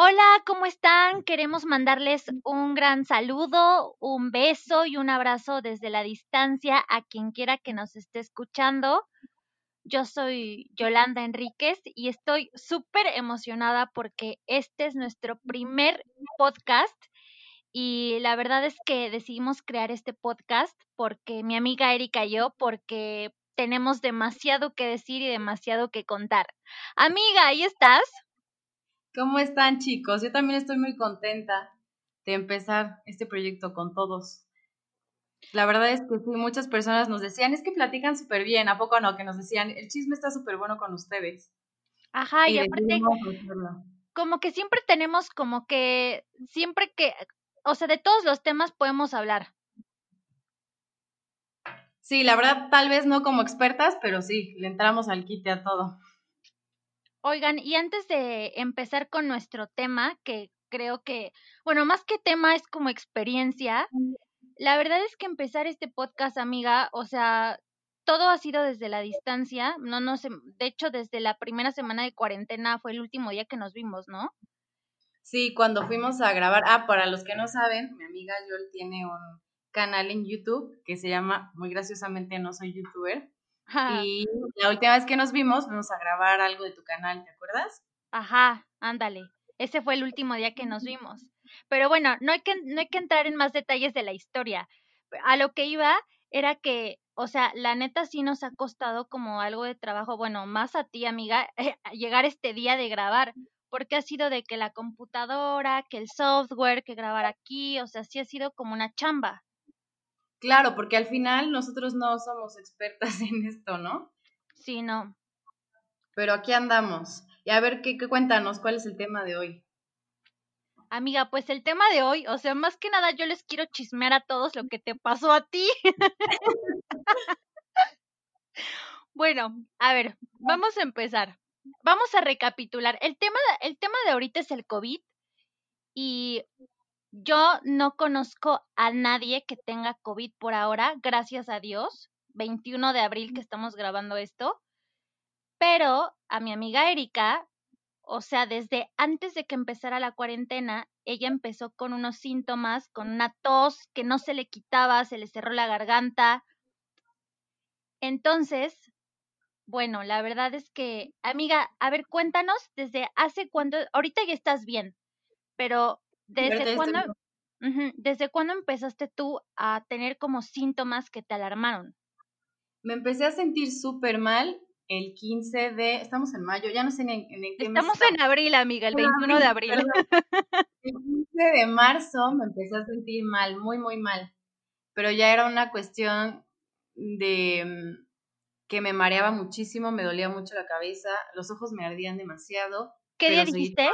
Hola, ¿cómo están? Queremos mandarles un gran saludo, un beso y un abrazo desde la distancia a quien quiera que nos esté escuchando. Yo soy Yolanda Enríquez y estoy súper emocionada porque este es nuestro primer podcast y la verdad es que decidimos crear este podcast porque mi amiga Erika y yo, porque tenemos demasiado que decir y demasiado que contar. Amiga, ¿ahí estás? ¿Cómo están chicos? Yo también estoy muy contenta de empezar este proyecto con todos. La verdad es que sí, muchas personas nos decían, es que platican súper bien, ¿a poco no? Que nos decían, el chisme está súper bueno con ustedes. Ajá, y, aparte, como que siempre tenemos como que, siempre que, o sea, de todos los temas podemos hablar. Sí, la verdad, tal vez no como expertas, pero sí, le entramos al quite a todo. Oigan, y antes de empezar con nuestro tema, que creo que, bueno, más que tema es como experiencia, la verdad es que empezar este podcast, amiga, o sea, todo ha sido desde la distancia, no no sé, de hecho desde la primera semana de cuarentena fue el último día que nos vimos, ¿no? Sí, cuando fuimos a grabar, ah, para los que no saben, mi amiga Yol tiene un canal en YouTube que se llama, muy graciosamente, no soy youtuber, y la última vez que nos vimos, fuimos a grabar algo de tu canal, ¿te acuerdas? Ajá, ándale. Ese fue el último día que nos vimos. Pero bueno, no hay que, no hay que entrar en más detalles de la historia. A lo que iba era que, o sea, la neta sí nos ha costado como algo de trabajo, bueno, más a ti, amiga, llegar este día de grabar, porque ha sido de que la computadora, que el software, que grabar aquí, o sea, sí ha sido como una chamba. Claro, porque al final nosotros no somos expertas en esto, ¿no? Sí, no. Pero aquí andamos. Y a ver, ¿qué, qué cuéntanos? ¿Cuál es el tema de hoy? Amiga, pues el tema de hoy, o sea, más que nada yo les quiero chismear a todos lo que te pasó a ti. bueno, a ver, vamos a empezar. Vamos a recapitular. El tema, el tema de ahorita es el COVID y yo no conozco a nadie que tenga COVID por ahora, gracias a Dios. 21 de abril que estamos grabando esto. Pero a mi amiga Erika, o sea, desde antes de que empezara la cuarentena, ella empezó con unos síntomas, con una tos que no se le quitaba, se le cerró la garganta. Entonces, bueno, la verdad es que, amiga, a ver, cuéntanos desde hace cuándo, ahorita ya estás bien, pero ¿Desde cuándo, ¿Desde cuándo empezaste tú a tener como síntomas que te alarmaron? Me empecé a sentir súper mal el 15 de, estamos en mayo, ya no sé en, en, qué Estamos en abril, amiga, el 21 de abril. El 15 de marzo me empecé a sentir mal, muy, muy mal. Pero ya era una cuestión de mm, que me mareaba muchísimo, me dolía mucho la cabeza, los ojos me ardían demasiado. ¿Qué día dijiste?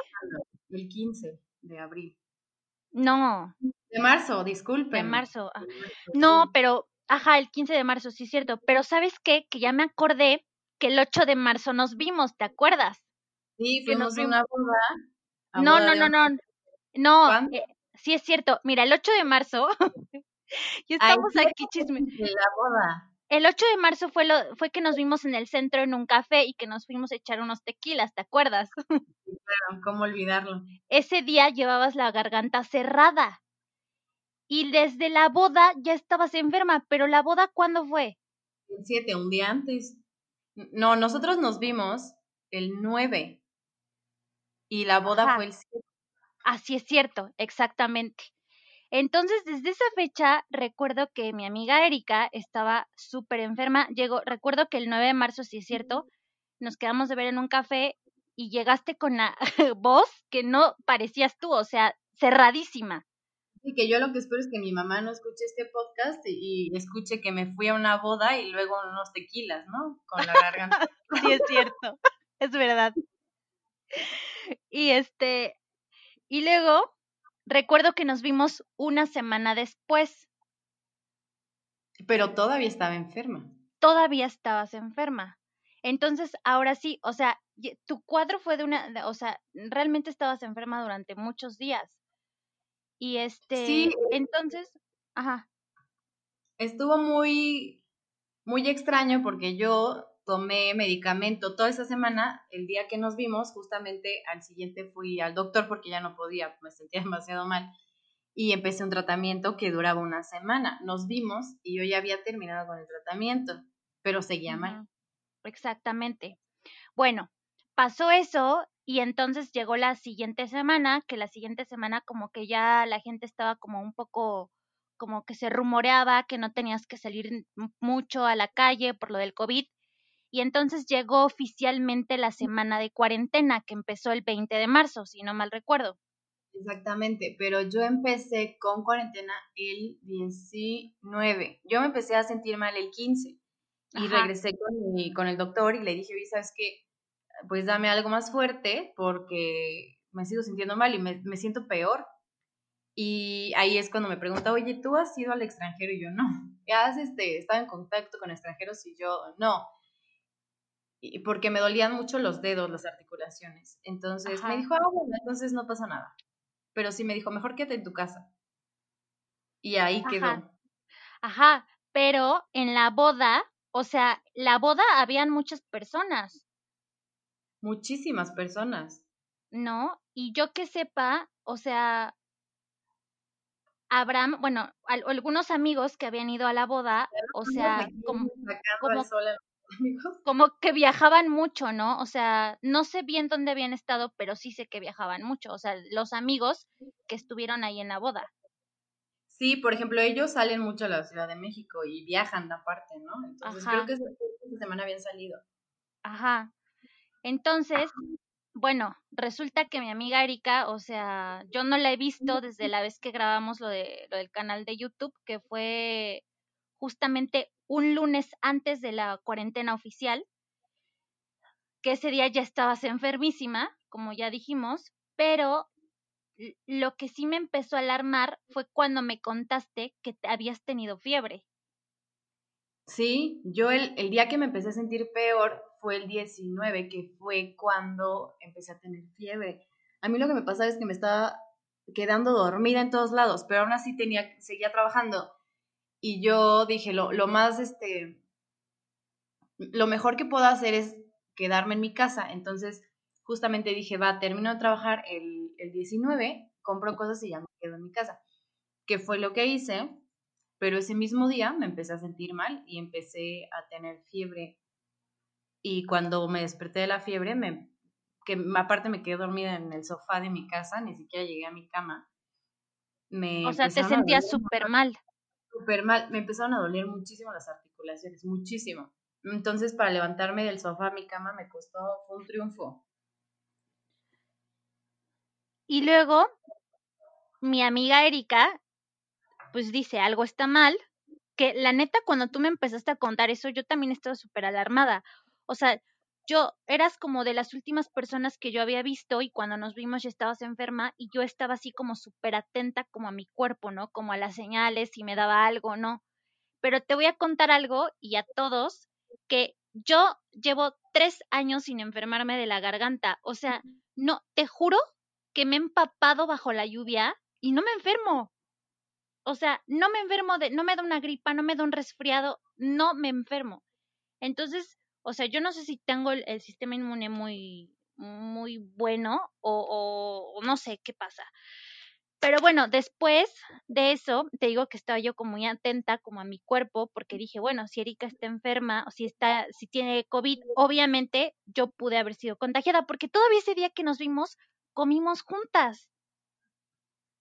El 15 de abril. No. De marzo, disculpe. De marzo. Ah. No, pero, ajá, el 15 de marzo, sí es cierto. Pero ¿sabes qué? Que ya me acordé que el 8 de marzo nos vimos, ¿te acuerdas? Sí, fuimos a una boda. no, no, no, no, no. Eh, sí es cierto. Mira, el 8 de marzo. y estamos aquí chisme. La boda. El 8 de marzo fue, lo, fue que nos vimos en el centro en un café y que nos fuimos a echar unos tequilas, ¿te acuerdas? Claro, ¿cómo olvidarlo? Ese día llevabas la garganta cerrada y desde la boda ya estabas enferma, pero la boda ¿cuándo fue? El 7, un día antes. No, nosotros nos vimos el 9 y la boda fue el 7. Así es cierto, exactamente. Entonces, desde esa fecha, recuerdo que mi amiga Erika estaba súper enferma. Llegó, recuerdo que el 9 de marzo, si es cierto, nos quedamos de ver en un café y llegaste con la voz que no parecías tú, o sea, cerradísima. Sí, que yo lo que espero es que mi mamá no escuche este podcast y, escuche que me fui a una boda y luego unos tequilas, ¿no? Con la garganta. sí, es cierto, es verdad. Y este, y luego Recuerdo que nos vimos una semana después. Pero todavía estaba enferma. Todavía estabas enferma. Entonces, ahora sí, o sea, tu cuadro fue de una, o sea, realmente estabas enferma durante muchos días. Y este, sí. entonces, ajá. Estuvo muy, muy extraño porque yo tomé medicamento toda esa semana. El día que nos vimos, justamente al siguiente fui al doctor porque ya no podía, me sentía demasiado mal. Y empecé un tratamiento que duraba una semana. Nos vimos y yo ya había terminado con el tratamiento, pero seguía mal. Exactamente. Bueno, pasó eso y entonces llegó la siguiente semana, que la siguiente semana como que ya la gente estaba como un poco como que se rumoreaba que no tenías que salir mucho a la calle por lo del COVID. Y entonces llegó oficialmente la semana de cuarentena, que empezó el 20 de marzo, si no mal recuerdo. Exactamente, pero yo empecé con cuarentena el 19. Yo me empecé a sentir mal el 15 y regresé con, con el doctor y le dije, oye, ¿sabes qué? Pues dame algo más fuerte porque me sigo sintiendo mal y me, me siento peor. Y ahí es cuando me pregunta, oye, ¿tú has ido al extranjero? Y yo, no. ¿Has este, estado en contacto con extranjeros? Y yo, no. Y porque me dolían mucho los dedos, las articulaciones. Entonces me dijo, ah, bueno, entonces no pasa nada. Pero sí me dijo, mejor quédate en tu casa. Y ahí quedó. Ajá, pero en la boda, o sea, la boda habían muchas personas. Muchísimas personas. No, y yo que sepa, o sea, Abraham, bueno, algunos amigos que habían ido a la boda, o sea, como, como, que viajaban mucho, ¿no? O sea, no sé bien dónde habían estado, pero sí sé que viajaban mucho, o sea, los amigos que estuvieron ahí en la boda. Sí, por ejemplo, ellos salen mucho a la Ciudad de México y viajan aparte, ¿no? Entonces creo que esta semana habían salido. Ajá. Entonces, bueno, resulta que mi amiga Erika, o sea, yo no la he visto desde la vez que grabamos lo, de, lo del canal de YouTube, que fue justamente un lunes antes de la cuarentena oficial, que ese día ya estabas enfermísima, como ya dijimos, pero lo que sí me empezó a alarmar fue cuando me contaste que habías tenido fiebre. Sí, yo el, el día que me empecé a sentir peor fue el 19, que fue cuando empecé a tener fiebre. A mí lo que me pasaba es que me estaba quedando dormida en todos lados, pero aún así tenía, seguía trabajando. Y yo dije, lo, lo más, este, lo mejor que puedo hacer es quedarme en mi casa. Entonces, justamente dije, va, termino de trabajar el, el 19, compro cosas y ya me quedo en mi casa. Que fue lo que hice, pero ese mismo día me empecé a sentir mal y empecé a tener fiebre y cuando me desperté de la fiebre, me, que aparte me quedé dormida en el sofá de mi casa, ni siquiera llegué a mi cama. Me o sea, te sentías súper mal. Súper mal, me empezaron a doler muchísimo las articulaciones, muchísimo. Entonces, para levantarme del sofá a mi cama me costó, un triunfo. Y luego, mi amiga Erika, pues dice, algo está mal, que la neta, cuando tú me empezaste a contar eso, yo también estaba súper alarmada. O sea, yo eras como de las últimas personas que yo había visto y cuando nos vimos ya estabas enferma y yo estaba así como súper atenta como a mi cuerpo, ¿no? Como a las señales, si me daba algo, ¿no? Pero te voy a contar algo y a todos que yo llevo tres años sin enfermarme de la garganta. O sea, no, te juro que me he empapado bajo la lluvia y no me enfermo. O sea, no me enfermo de, no me da una gripa, no me da un resfriado, no me enfermo. Entonces, o sea, yo no sé si tengo el, sistema inmune muy, muy bueno o, o, no sé qué pasa. Pero bueno, después de eso, te digo que estaba yo como muy atenta como a mi cuerpo, porque dije, bueno, si Erika está enferma o si está, si tiene COVID, obviamente yo pude haber sido contagiada, porque todavía ese día que nos vimos, comimos juntas.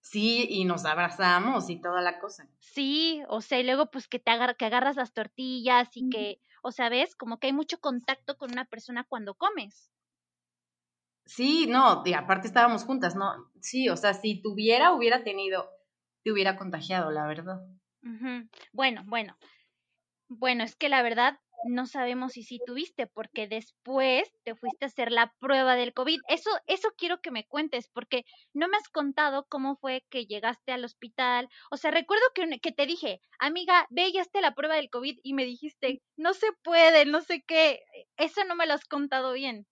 Sí, y nos abrazamos y toda la cosa. Sí, o sea, y luego pues que te que agarras las tortillas y que, o sea, ves, como que hay mucho contacto con una persona cuando comes. Sí, no, y aparte estábamos juntas, ¿no? Sí, o sea, si tuviera, hubiera tenido, te hubiera contagiado, la verdad. Bueno, bueno. Bueno, es que la verdad, no sabemos si sí tuviste, porque después te fuiste a hacer la prueba del COVID. Eso, eso quiero que me cuentes, porque no me has contado cómo fue que llegaste al hospital. O sea, recuerdo que, que te dije, amiga, ve y hazte la prueba del COVID y me dijiste, no se puede, no sé qué. Eso no me lo has contado bien.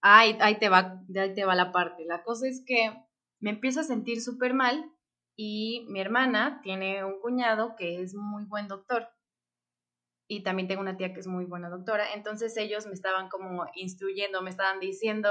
Ay, ahí te va, ahí te va la parte. La cosa es que me empiezo a sentir súper mal y mi hermana tiene un cuñado que es muy buen doctor y también tengo una tía que es muy buena doctora, entonces ellos me estaban como instruyendo, me estaban diciendo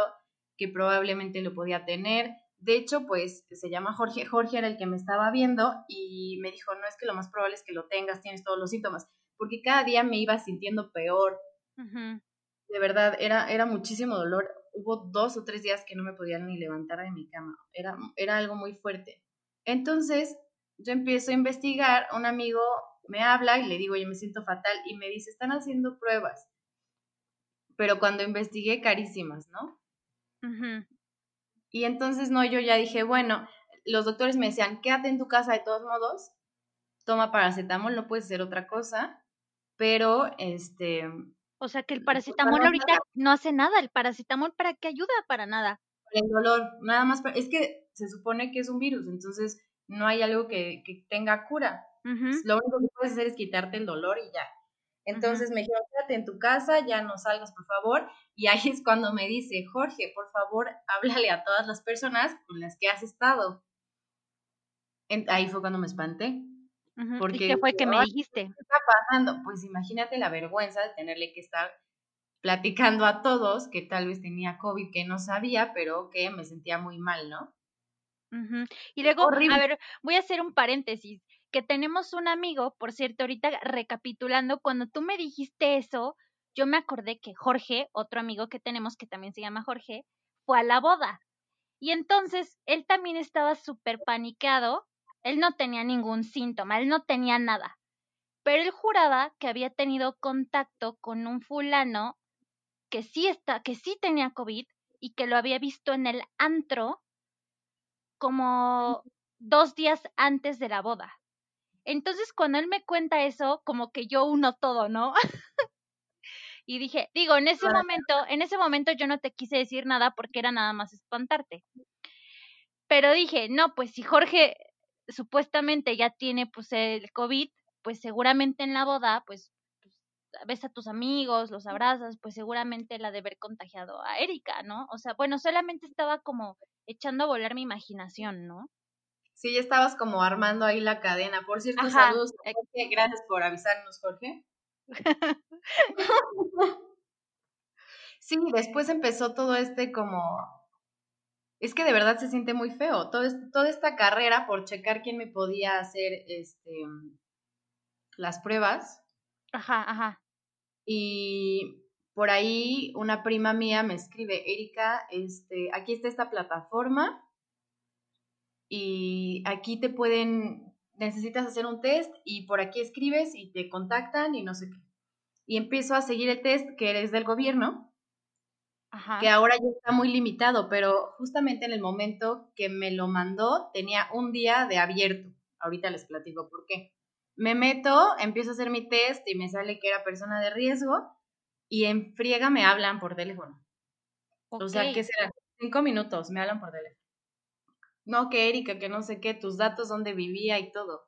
que probablemente lo podía tener. De hecho, pues se llama Jorge, Jorge era el que me estaba viendo y me dijo, no es que lo más probable es que lo tengas, tienes todos los síntomas, porque cada día me iba sintiendo peor. De verdad, era, era muchísimo dolor. Hubo dos o tres días que no me podía ni levantar de mi cama. Era, era algo muy fuerte. Entonces, yo empiezo a investigar, un amigo me habla y le digo, yo me siento fatal y me dice, están haciendo pruebas. Pero cuando investigué, carísimas, ¿no? Y entonces, no, yo ya dije, bueno, los doctores me decían, quédate en tu casa de todos modos, toma paracetamol, no puedes hacer otra cosa, pero este... O sea que el paracetamol ahorita no hace nada, el paracetamol para qué ayuda, para nada. El dolor, nada más, es que se supone que es un virus, entonces no hay algo que, que tenga cura. Lo único que puedes hacer es quitarte el dolor y ya. Entonces me dijeron, quédate en tu casa, ya no salgas, por favor. Y ahí es cuando me dice, Jorge, por favor, háblale a todas las personas con las que has estado. ahí fue cuando me espanté. Porque, ¿Y qué fue que me dijiste? ¿Qué está pasando? Pues imagínate la vergüenza de tenerle que estar platicando a todos que tal vez tenía COVID, que no sabía, pero que me sentía muy mal, ¿no? Y luego, a ver, voy a hacer un paréntesis, que tenemos un amigo, por cierto, ahorita recapitulando, cuando tú me dijiste eso, yo me acordé que Jorge, otro amigo que tenemos que también se llama Jorge, fue a la boda. Y entonces él también estaba súper paniqueado, él no tenía ningún síntoma, él no tenía nada, pero él juraba que había tenido contacto con un fulano que sí está, que sí tenía COVID y que lo había visto en el antro como dos días antes de la boda. Entonces, cuando él me cuenta eso, como que yo uno todo, ¿no? y dije, digo, en ese momento, en ese momento yo no te quise decir nada porque era nada más espantarte. Pero dije, no, pues si Jorge supuestamente ya tiene pues el COVID, pues seguramente en la boda, pues, pues ves a tus amigos, los abrazas, pues seguramente la de haber contagiado a Erika, ¿no? O sea, bueno, solamente estaba como echando a volar mi imaginación, ¿no? Sí, ya estabas como armando ahí la cadena. Por cierto, saludos. Jorge. Gracias por avisarnos, Jorge. sí, después empezó todo este como... Es que de verdad se siente muy feo. Todo toda esta carrera por checar quién me podía hacer este, las pruebas. Ajá, ajá. Y por ahí una prima mía me escribe, Erika, este, aquí está esta plataforma y aquí te pueden, necesitas hacer un test y por aquí escribes y te contactan y no sé qué. Y empiezo a seguir el test que eres del gobierno, que ahora ya está muy limitado, pero justamente en el momento que me lo mandó tenía un día de abierto. Ahorita les platico por qué. Me meto, empiezo a hacer mi test y me sale que era persona de riesgo y en friega me hablan por teléfono. O sea, ¿qué será? Cinco minutos me hablan por teléfono no, que Erika, que no sé qué, tus datos, dónde vivía y todo.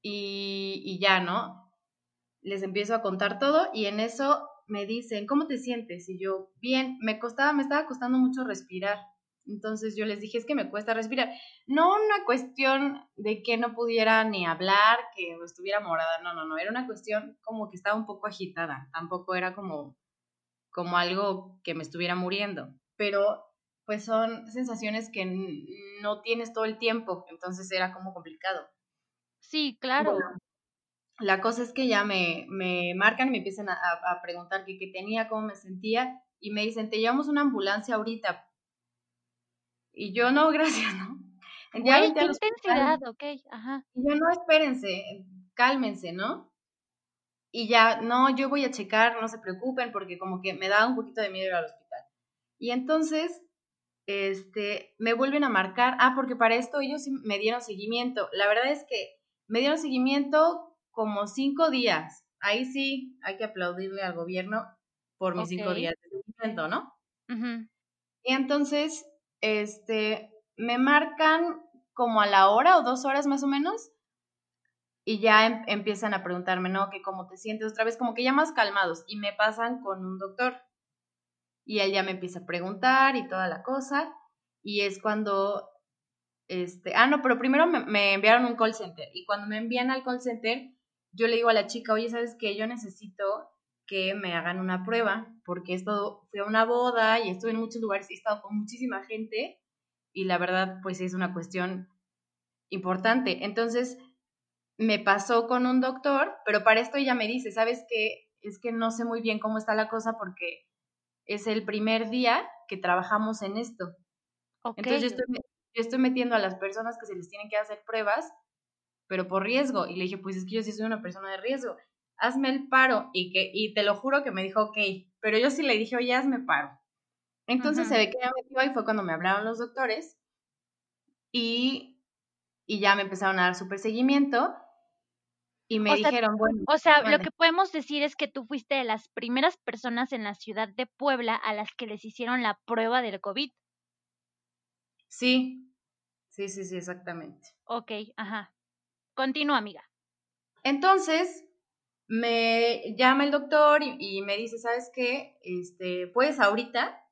Y, y ya, ¿no? Les empiezo a contar todo y en eso me dicen, ¿cómo te sientes? Y yo, bien, me costaba, me estaba costando mucho respirar. Entonces yo les dije, es que me cuesta respirar. No una cuestión de que no pudiera ni hablar, que estuviera morada, no, no, no, era una cuestión como que estaba un poco agitada, tampoco era como, como algo que me estuviera muriendo, pero pues son sensaciones que no tienes todo el tiempo, entonces era como complicado. Sí, claro. la cosa es que ya me, me marcan y me empiezan a, preguntar qué, tenía, cómo me sentía, y me dicen, te llevamos una ambulancia ahorita. Y yo, no, gracias, ¿no? Ya qué intensidad, ok, ajá. Y yo, no, espérense, cálmense, ¿no? Y ya, no, yo voy a checar, no se preocupen, porque como que me da un poquito de miedo ir al hospital. Y entonces este, me vuelven a marcar, ah, porque para esto ellos me dieron seguimiento. La verdad es que me dieron seguimiento como cinco días. Ahí sí hay que aplaudirle al gobierno por mis cinco días de seguimiento, ¿no? Y entonces, este, me marcan como a la hora o dos horas más o menos y ya em, empiezan a preguntarme, ¿no? Que cómo te sientes otra vez, como que ya más calmados y me pasan con un doctor y él ya me empieza a preguntar y toda la cosa. Y es cuando, este, ah, no, pero primero me, enviaron un call center y cuando me envían al call center, yo le digo a la chica, oye, ¿sabes qué? Yo necesito que me hagan una prueba, porque esto fui a una boda y estuve en muchos lugares he estado con muchísima gente y la verdad, pues es una cuestión importante. Entonces, me pasó con un doctor, pero para esto ella me dice, ¿sabes qué? Es que no sé muy bien cómo está la cosa porque es el primer día que trabajamos en esto. Entonces yo estoy, yo estoy metiendo a las personas que se les tienen que hacer pruebas, pero por riesgo. Y le dije, pues es que yo sí soy una persona de riesgo hazme el paro. Y, que, y te lo juro que me dijo, ok, pero yo sí le dije, oye, hazme paro. Entonces se ve que ya me dio y fue cuando me hablaron los doctores y, y ya me empezaron a dar su seguimiento y me dijeron, bueno. O sea, lo que podemos decir es que tú fuiste de las primeras personas en la ciudad de Puebla a las que les hicieron la prueba del COVID. Sí, sí, sí, sí, exactamente. Ok, ajá. Continúa, amiga. Entonces, me llama el doctor y, me dice, ¿sabes qué? Este, pues ahorita,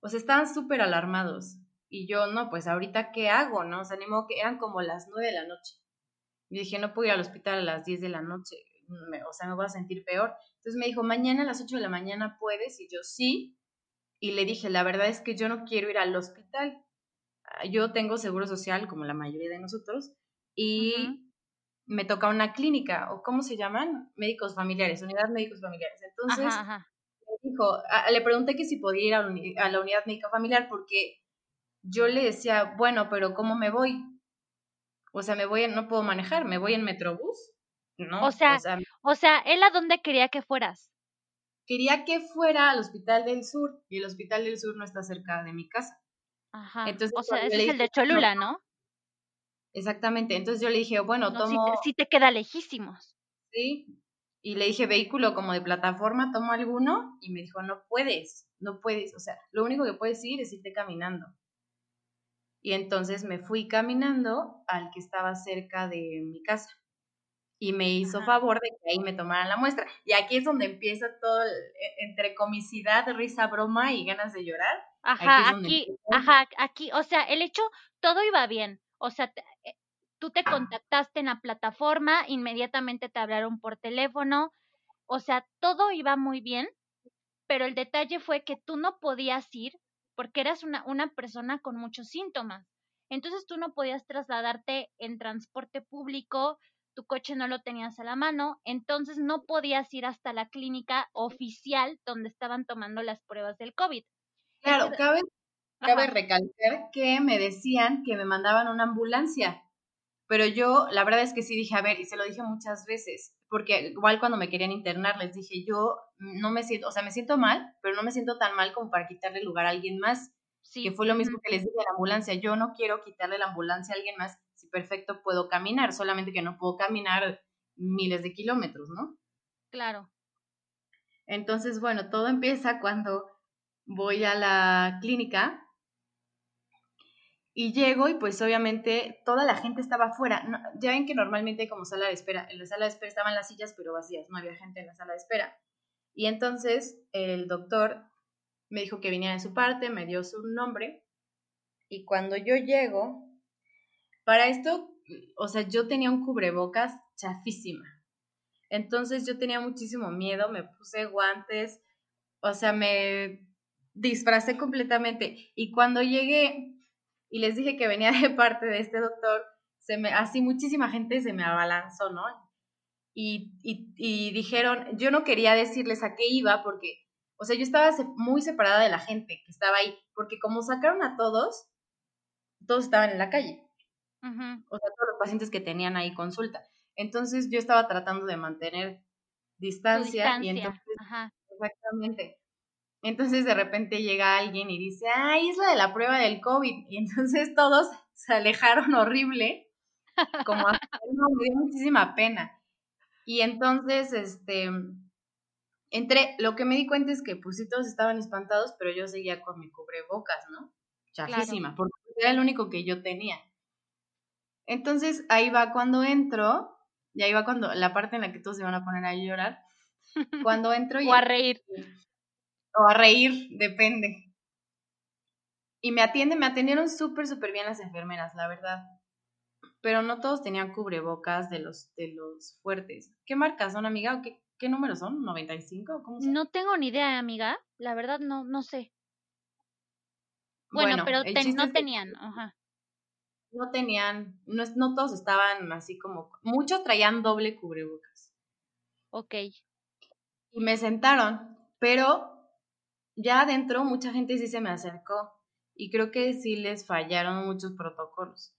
pues estaban súper alarmados. Y yo, no, pues ahorita, ¿qué hago? ¿No? O sea, animó que eran como las nueve de la noche. Y dije, no puedo ir al hospital a las diez de la noche, o sea, me voy a sentir peor. Entonces me dijo, mañana a las ocho de la mañana puedes, y yo sí. Y le dije, la verdad es que yo no quiero ir al hospital. Ah, yo tengo seguro social, como la mayoría de nosotros, y me toca una clínica, o ¿cómo se llaman? Médicos familiares, unidad médicos familiares. Entonces, dijo, le pregunté que si podía ir a, a, la unidad médica familiar porque yo le decía, bueno, pero ¿cómo me voy? O sea, me voy, no puedo manejar, me voy en Metrobús. No, o sea, o sea, ¿él a dónde quería que fueras? Quería que fuera al Hospital del Sur y el Hospital del Sur no está cerca de mi casa. Ajá. Entonces, o sea, ese es el de Cholula, ¿no? Exactamente. Entonces yo le dije, bueno, tomo. Sí te, queda lejísimos. Sí. Y le dije, vehículo como de plataforma, tomo alguno. Y me dijo, no puedes, no puedes. O sea, lo único que puedes ir es irte caminando. Y entonces me fui caminando al que estaba cerca de mi casa. Y me hizo favor de que ahí me tomaran la muestra. Y aquí es donde empieza todo, e, entre comicidad, risa, broma y ganas de llorar. Ajá, aquí, ajá, aquí, o sea, el hecho, todo iba bien. O sea, eh, tú te contactaste en la plataforma, inmediatamente te hablaron por teléfono, o sea, todo iba muy bien, pero el detalle fue que tú no podías ir porque eras una, una persona con muchos síntomas. Entonces tú no podías trasladarte en transporte público, tu coche no lo tenías a la mano, entonces no podías ir hasta la clínica oficial donde estaban tomando las pruebas del COVID. Claro, cabe Cabe recalcar que me decían que me mandaban una ambulancia, pero yo la verdad es que sí dije, a ver, y se lo dije muchas veces, porque igual cuando me querían internar les dije, yo no me siento, o sea, me siento mal, pero no me siento tan mal como para quitarle lugar a alguien más. Sí. Que fue lo mismo que les dije a la ambulancia, yo no quiero quitarle la ambulancia a alguien más, si perfecto puedo caminar, solamente que no puedo caminar miles de kilómetros, ¿no? Claro. Entonces, bueno, todo empieza cuando voy a la clínica y llego y pues obviamente toda la gente estaba afuera. ya ven que normalmente como sala de espera. En la sala de espera estaban las sillas pero vacías, no había gente en la sala de espera. Y entonces el doctor me dijo que viniera de su parte, me dio su nombre. Y cuando yo llego, para esto, o sea, yo tenía un cubrebocas chafísima. Entonces yo tenía muchísimo miedo, me puse guantes, o sea, me disfracé completamente. Y cuando llegué, y les dije que venía de parte de este doctor, se me, así muchísima gente se me abalanzó, ¿no? Y, y, dijeron, yo no quería decirles a qué iba porque, o sea, yo estaba muy separada de la gente que estaba ahí, porque como sacaron a todos, todos estaban en la calle. O sea, todos los pacientes que tenían ahí consulta. Entonces yo estaba tratando de mantener distancia, y entonces, exactamente. Entonces de repente llega alguien y dice, ay, es la de la prueba del COVID. Y entonces todos se alejaron horrible, como a, me dio muchísima pena. Y entonces, este, entre, lo que me di cuenta es que pues sí todos estaban espantados, pero yo seguía con mi cubrebocas, ¿no? Chafísima, porque era el único que yo tenía. Entonces ahí va cuando entro, y ahí va cuando la parte en la que todos se van a poner a llorar. Cuando entro y... o a reír o a reír, depende. Y me atienden, me atendieron súper, súper bien las enfermeras, la verdad. pero no todos tenían cubrebocas de los, de los fuertes. ¿Qué marcas son, amiga? qué, qué números son? ¿95? ¿Cómo son? No tengo ni idea, amiga. La verdad no, no sé. Bueno, pero no tenían, ajá. No tenían, no, no todos estaban así como, muchos traían doble cubrebocas. Ok. Y me sentaron, pero ya adentro mucha gente sí se me acercó y creo que sí les fallaron muchos protocolos.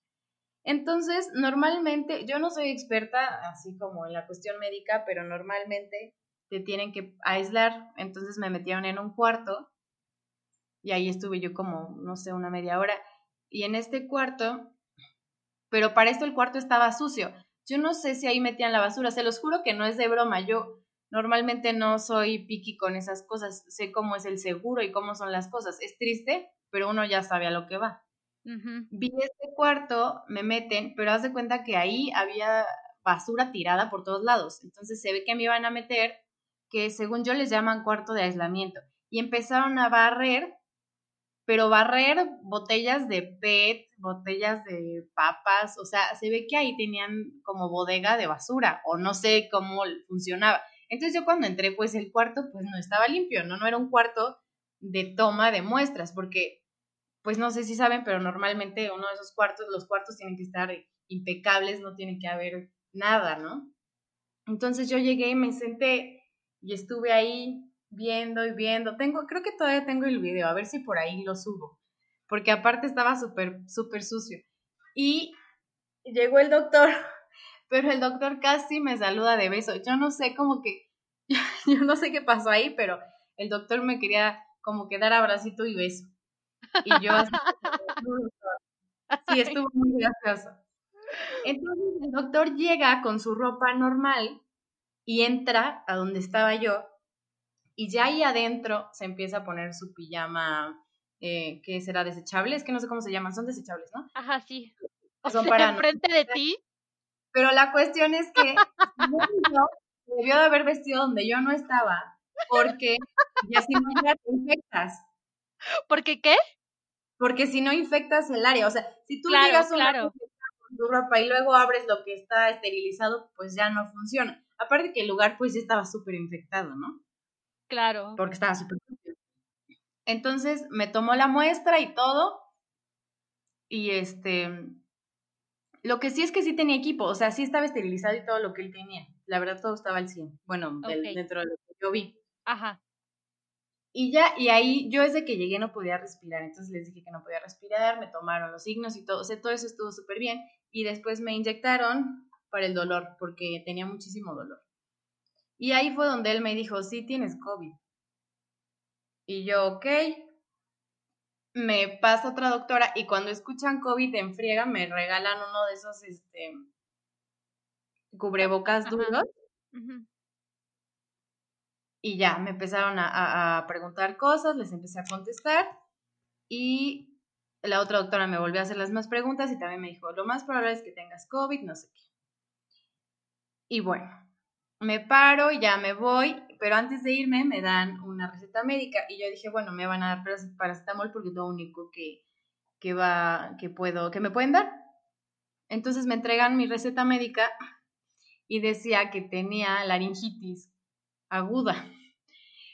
Entonces, normalmente, yo no soy experta así como en la cuestión médica, pero normalmente te tienen que aislar. Entonces me metieron en un cuarto y ahí estuve yo como, no sé, una media hora. Y en este cuarto, pero para esto el cuarto estaba sucio. Yo no sé si ahí metían la basura, se los juro que no es de broma. Yo normalmente no soy piqui con esas cosas, sé cómo es el seguro y cómo son las cosas. Es triste, pero uno ya sabe a lo que va. Vi este cuarto, me meten, pero haz de cuenta que ahí había basura tirada por todos lados. Entonces se ve que me iban a meter, que según yo les llaman cuarto de aislamiento. Y empezaron a barrer pero barrer botellas de PET, botellas de papas, o sea, se ve que ahí tenían como bodega de basura o no sé cómo funcionaba. Entonces yo cuando entré, pues el cuarto pues no estaba limpio, ¿no? No era un cuarto de toma de muestras, porque pues no sé si saben, pero normalmente uno de esos cuartos, los cuartos tienen que estar impecables, no tiene que haber nada, ¿no? Entonces yo llegué y me senté y estuve ahí viendo y viendo. Tengo, creo que todavía tengo el video, a ver si por ahí lo subo, porque aparte estaba súper, súper sucio. Y llegó el doctor, pero el doctor casi me saluda de beso. Yo no sé cómo que, yo no sé qué pasó ahí, pero el doctor me quería como que dar abracito y beso. Y yo así, sí, estuvo muy gracioso. Entonces el doctor llega con su ropa normal y entra a donde estaba yo y ya ahí adentro se empieza a poner su pijama, eh, que será desechable, es que no sé cómo se llaman, son desechables, ¿no? Ajá, sí. son para enfrente de ti. Pero la cuestión es que debió de haber vestido donde yo no estaba, porque ya si no ya te infectas. ¿Porque qué? Porque si no infectas el área, o sea, si tú llegas claro. con tu ropa y luego abres lo que está esterilizado, pues ya no funciona. Aparte que el lugar pues ya estaba súper infectado, ¿no? Claro. Porque estaba súper Entonces me tomó la muestra y todo. Y este. Lo que sí es que sí tenía equipo, o sea, sí estaba esterilizado y todo lo que él tenía. La verdad, todo estaba al 100. Bueno, dentro de lo que yo vi. Ajá. Y ya, y ahí yo desde que llegué no podía respirar, entonces les dije que no podía respirar, me tomaron los signos y todo, o sea, todo eso estuvo súper bien. Y después me inyectaron para el dolor, porque tenía muchísimo dolor. Y ahí fue donde él me dijo, sí, tienes COVID. Y yo, ok. Me pasa otra doctora y cuando escuchan COVID en friega me regalan uno de esos este, cubrebocas duros. Y ya, me empezaron a, a, preguntar cosas, les empecé a contestar y la otra doctora me volvió a hacer las más preguntas y también me dijo, lo más probable es que tengas COVID, no sé qué. Y bueno, me paro, ya me voy, pero antes de irme me dan una receta médica y yo dije, bueno, me van a dar paracetamol porque es lo único que, que va, que puedo, que me pueden dar. Entonces me entregan mi receta médica y decía que tenía laringitis aguda.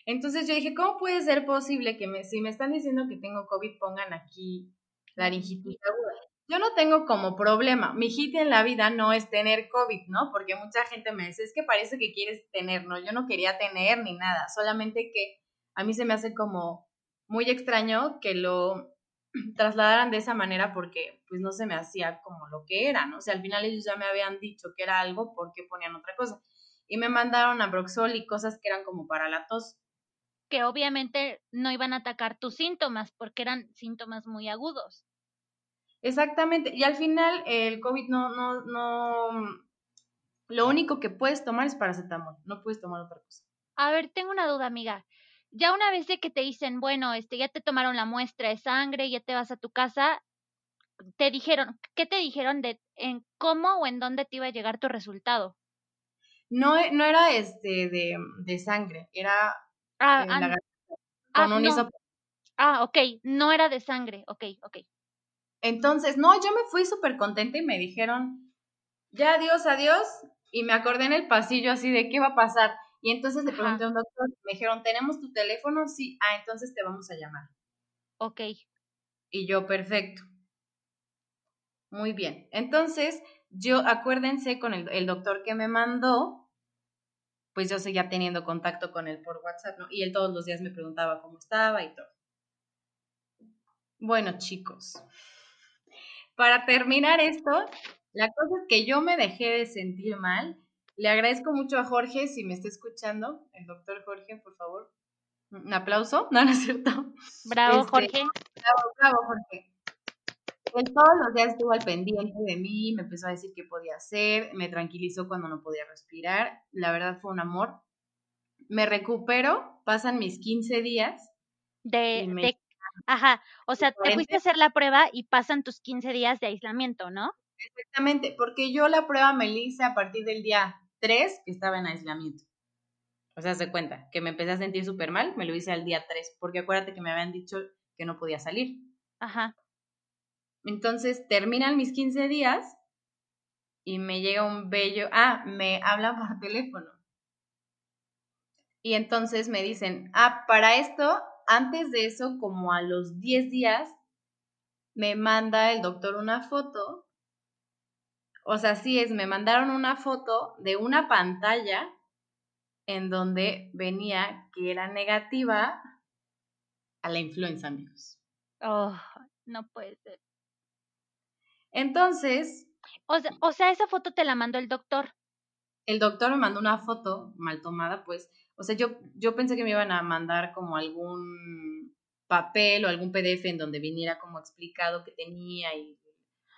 Entonces yo dije, ¿cómo puede ser posible que me, si me están diciendo que tengo COVID pongan aquí laringitis aguda? Yo no tengo como problema. Mi hit en la vida no es tener COVID, ¿no? Porque mucha gente me dice, es que parece que quieres tener, ¿no? Yo no quería tener ni nada, solamente que a mí se me hace como muy extraño que lo trasladaran de esa manera porque pues no se me hacía como lo que era, ¿no? O sea, al final ellos ya me habían dicho que era algo porque ponían otra cosa. Y me mandaron a Broxol y cosas que eran como para la tos. Que obviamente no iban a atacar tus síntomas porque eran síntomas muy agudos. Exactamente. Y al final el COVID no, no, no, lo único que puedes tomar es paracetamol, no puedes tomar otra cosa. A ver, tengo una duda, amiga. Ya una vez de que te dicen, bueno, este, ya te tomaron la muestra de sangre, ya te vas a tu casa, te dijeron, ¿qué te dijeron de en cómo o en dónde te iba a llegar tu resultado? No, no era este de, de sangre, era ah, ah, con ah, un Ah, ok, no era de sangre, ok, ok. Entonces, no, yo me fui súper contenta y me dijeron, ya adiós, adiós. Y me acordé en el pasillo así de qué va a pasar. Y entonces le pregunté a un doctor, me dijeron, ¿tenemos tu teléfono? Sí, ah, entonces te vamos a llamar. Ok. Y yo, perfecto. Muy bien. Entonces, yo, acuérdense con el, el doctor que me mandó, pues yo seguía teniendo contacto con él por WhatsApp, ¿no? Y él todos los días me preguntaba cómo estaba y todo. Bueno, chicos, para terminar esto, la cosa es que yo me dejé de sentir mal. Le agradezco mucho a Jorge, si me está escuchando, el doctor Jorge, por favor. Un aplauso, no, no es cierto. Bravo, este, Jorge. Bravo, bravo, Jorge. Él todos los días estuvo al pendiente de mí, me empezó a decir qué podía hacer, me tranquilizó cuando no podía respirar. La verdad fue un amor. Me recupero, pasan mis 15 días. De, de Ajá, o sea, te fuiste a hacer la prueba y pasan tus 15 días de aislamiento, ¿no? Exactamente, porque yo la prueba me la hice a partir del día 3 que estaba en aislamiento. O sea, se cuenta que me empecé a sentir súper mal, me lo hice al día 3, porque acuérdate que me habían dicho que no podía salir. Ajá. Entonces terminan mis 15 días y me llega un bello, ah, me habla por teléfono. Y entonces me dicen, ah, para esto antes de eso, como a los 10 días, me manda el doctor una foto. O sea, sí es, me mandaron una foto de una pantalla en donde venía que era negativa a la influenza, amigos. Oh, no puede ser. Entonces. O sea, o sea, esa foto te la mandó el doctor. El doctor me mandó una foto mal tomada, pues, o sea, yo, yo pensé que me iban a mandar como algún papel o algún PDF en donde viniera como explicado que tenía y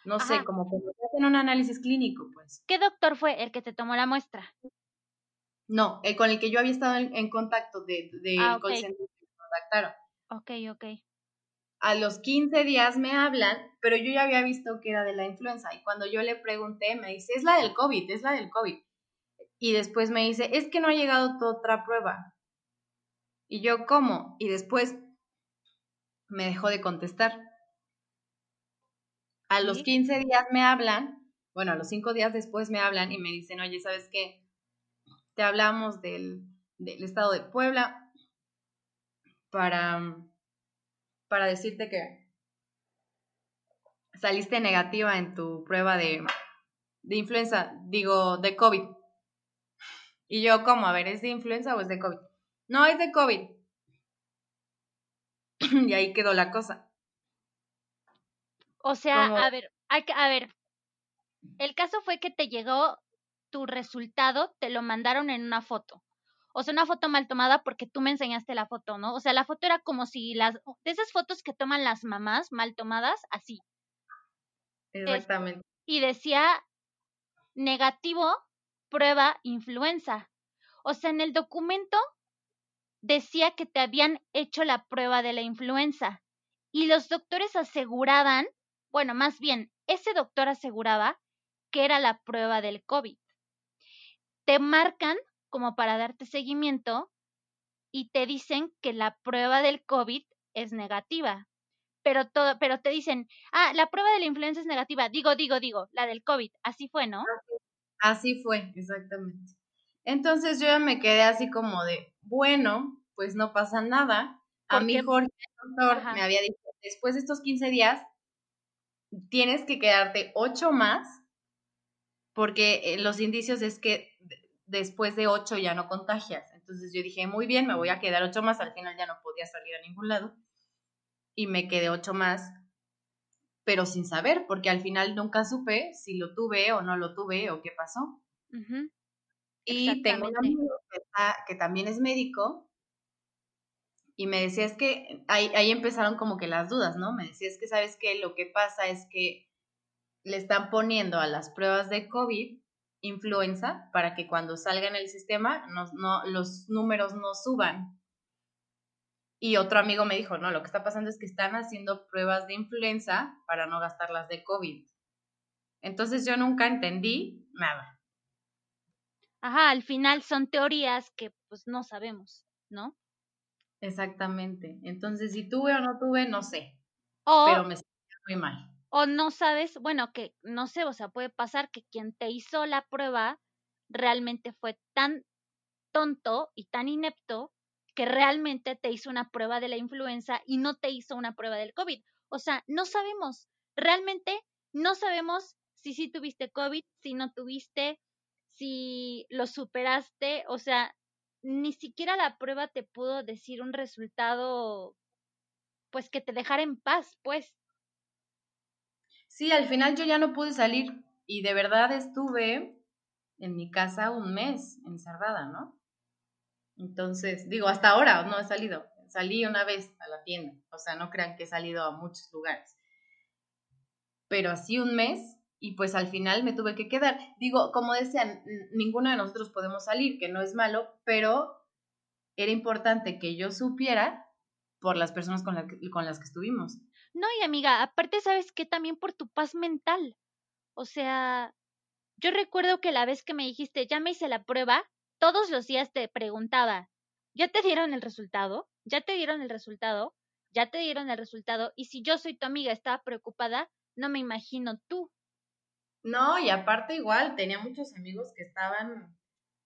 no sé, como que hacen un análisis clínico, pues. ¿Qué doctor fue el que te tomó la muestra? No, el con el que yo había estado en, contacto de, de ah, call center me contactaron. Ok, ok. A los 15 días me hablan, pero yo ya había visto que era de la influenza y cuando yo le pregunté me dice, es la del COVID, es la del COVID. Y después me dice, es que no ha llegado tu otra prueba. Y yo, ¿cómo? Y después me dejó de contestar. A los 15 días me hablan, bueno, a los 5 días después me hablan y me dicen, oye, ¿sabes qué? Te hablamos del, del estado de Puebla para, para decirte que saliste negativa en tu prueba de, de influenza, digo, de COVID. Y yo, ¿cómo? A ver, ¿es de influenza o es de COVID? No, es de COVID. y ahí quedó la cosa. O sea, a ver, hay que, a ver, el caso fue que te llegó tu resultado, te lo mandaron en una foto. O sea, una foto mal tomada porque tú me enseñaste la foto, ¿no? O sea, la foto era como si las, de esas fotos que toman las mamás mal tomadas, así. Exactamente. y decía negativo prueba influenza. O sea, en el documento decía que te habían hecho la prueba de la influenza y los doctores aseguraban, bueno, más bien, ese doctor aseguraba que era la prueba del COVID. Te marcan como para darte seguimiento y te dicen que la prueba del COVID es negativa. Pero, todo, pero te dicen, ah, la prueba de la influenza es negativa. Digo, digo, digo, la del COVID. Así fue, ¿no? Fue, exactamente. Entonces yo ya me quedé así como de, bueno, pues no pasa nada. A mí Jorge, el doctor, me había dicho, después de estos 15 días, tienes que quedarte ocho más, porque eh, los indicios es que después de ocho ya no contagias. Entonces yo dije, muy bien, me voy a quedar ocho más, al final ya no podía salir a ningún lado. Y me quedé ocho más pero sin saber, porque al final nunca supe si lo tuve o no lo tuve o qué pasó. Y tengo un amigo que, también es médico y me decía, es que ahí, ahí empezaron como que las dudas, ¿no? Me decía, es que sabes que lo que pasa es que le están poniendo a las pruebas de COVID influenza para que cuando salga en el sistema no, los números no suban. Y otro amigo me dijo, no, lo que está pasando es que están haciendo pruebas de influenza para no gastar las de COVID. Entonces yo nunca entendí nada. Ajá, al final son teorías que pues no sabemos, ¿no? Exactamente. Entonces, si tuve o no tuve, no sé. pero me sentí muy mal. O no sabes, bueno, que no sé, o sea, puede pasar que quien te hizo la prueba realmente fue tan tonto y tan inepto que realmente te hizo una prueba de la influenza y no te hizo una prueba del COVID. O sea, no sabemos, realmente no sabemos si sí tuviste COVID, si no tuviste, si lo superaste, o sea, ni siquiera la prueba te pudo decir un resultado, pues que te dejara en paz, pues. Sí, al final yo ya no pude salir y de verdad estuve en mi casa un mes encerrada, ¿no? Entonces, digo, hasta ahora no he salido. Salí una vez a la tienda, o sea, no crean que he salido a muchos lugares. Pero así un mes y pues al final me tuve que quedar. Digo, como decían, ninguno de nosotros podemos salir, que no es malo, pero era importante que yo supiera por las personas con, con las que estuvimos. No, y amiga, aparte sabes que también por tu paz mental. O sea, yo recuerdo que la vez que me dijiste, ya me hice la prueba, todos los días te preguntaba, ¿ya te dieron el resultado? ¿Ya te dieron el resultado? ¿Ya te dieron el resultado? Y si yo soy tu amiga, estaba preocupada, no me imagino tú. No, y aparte igual, tenía muchos amigos que estaban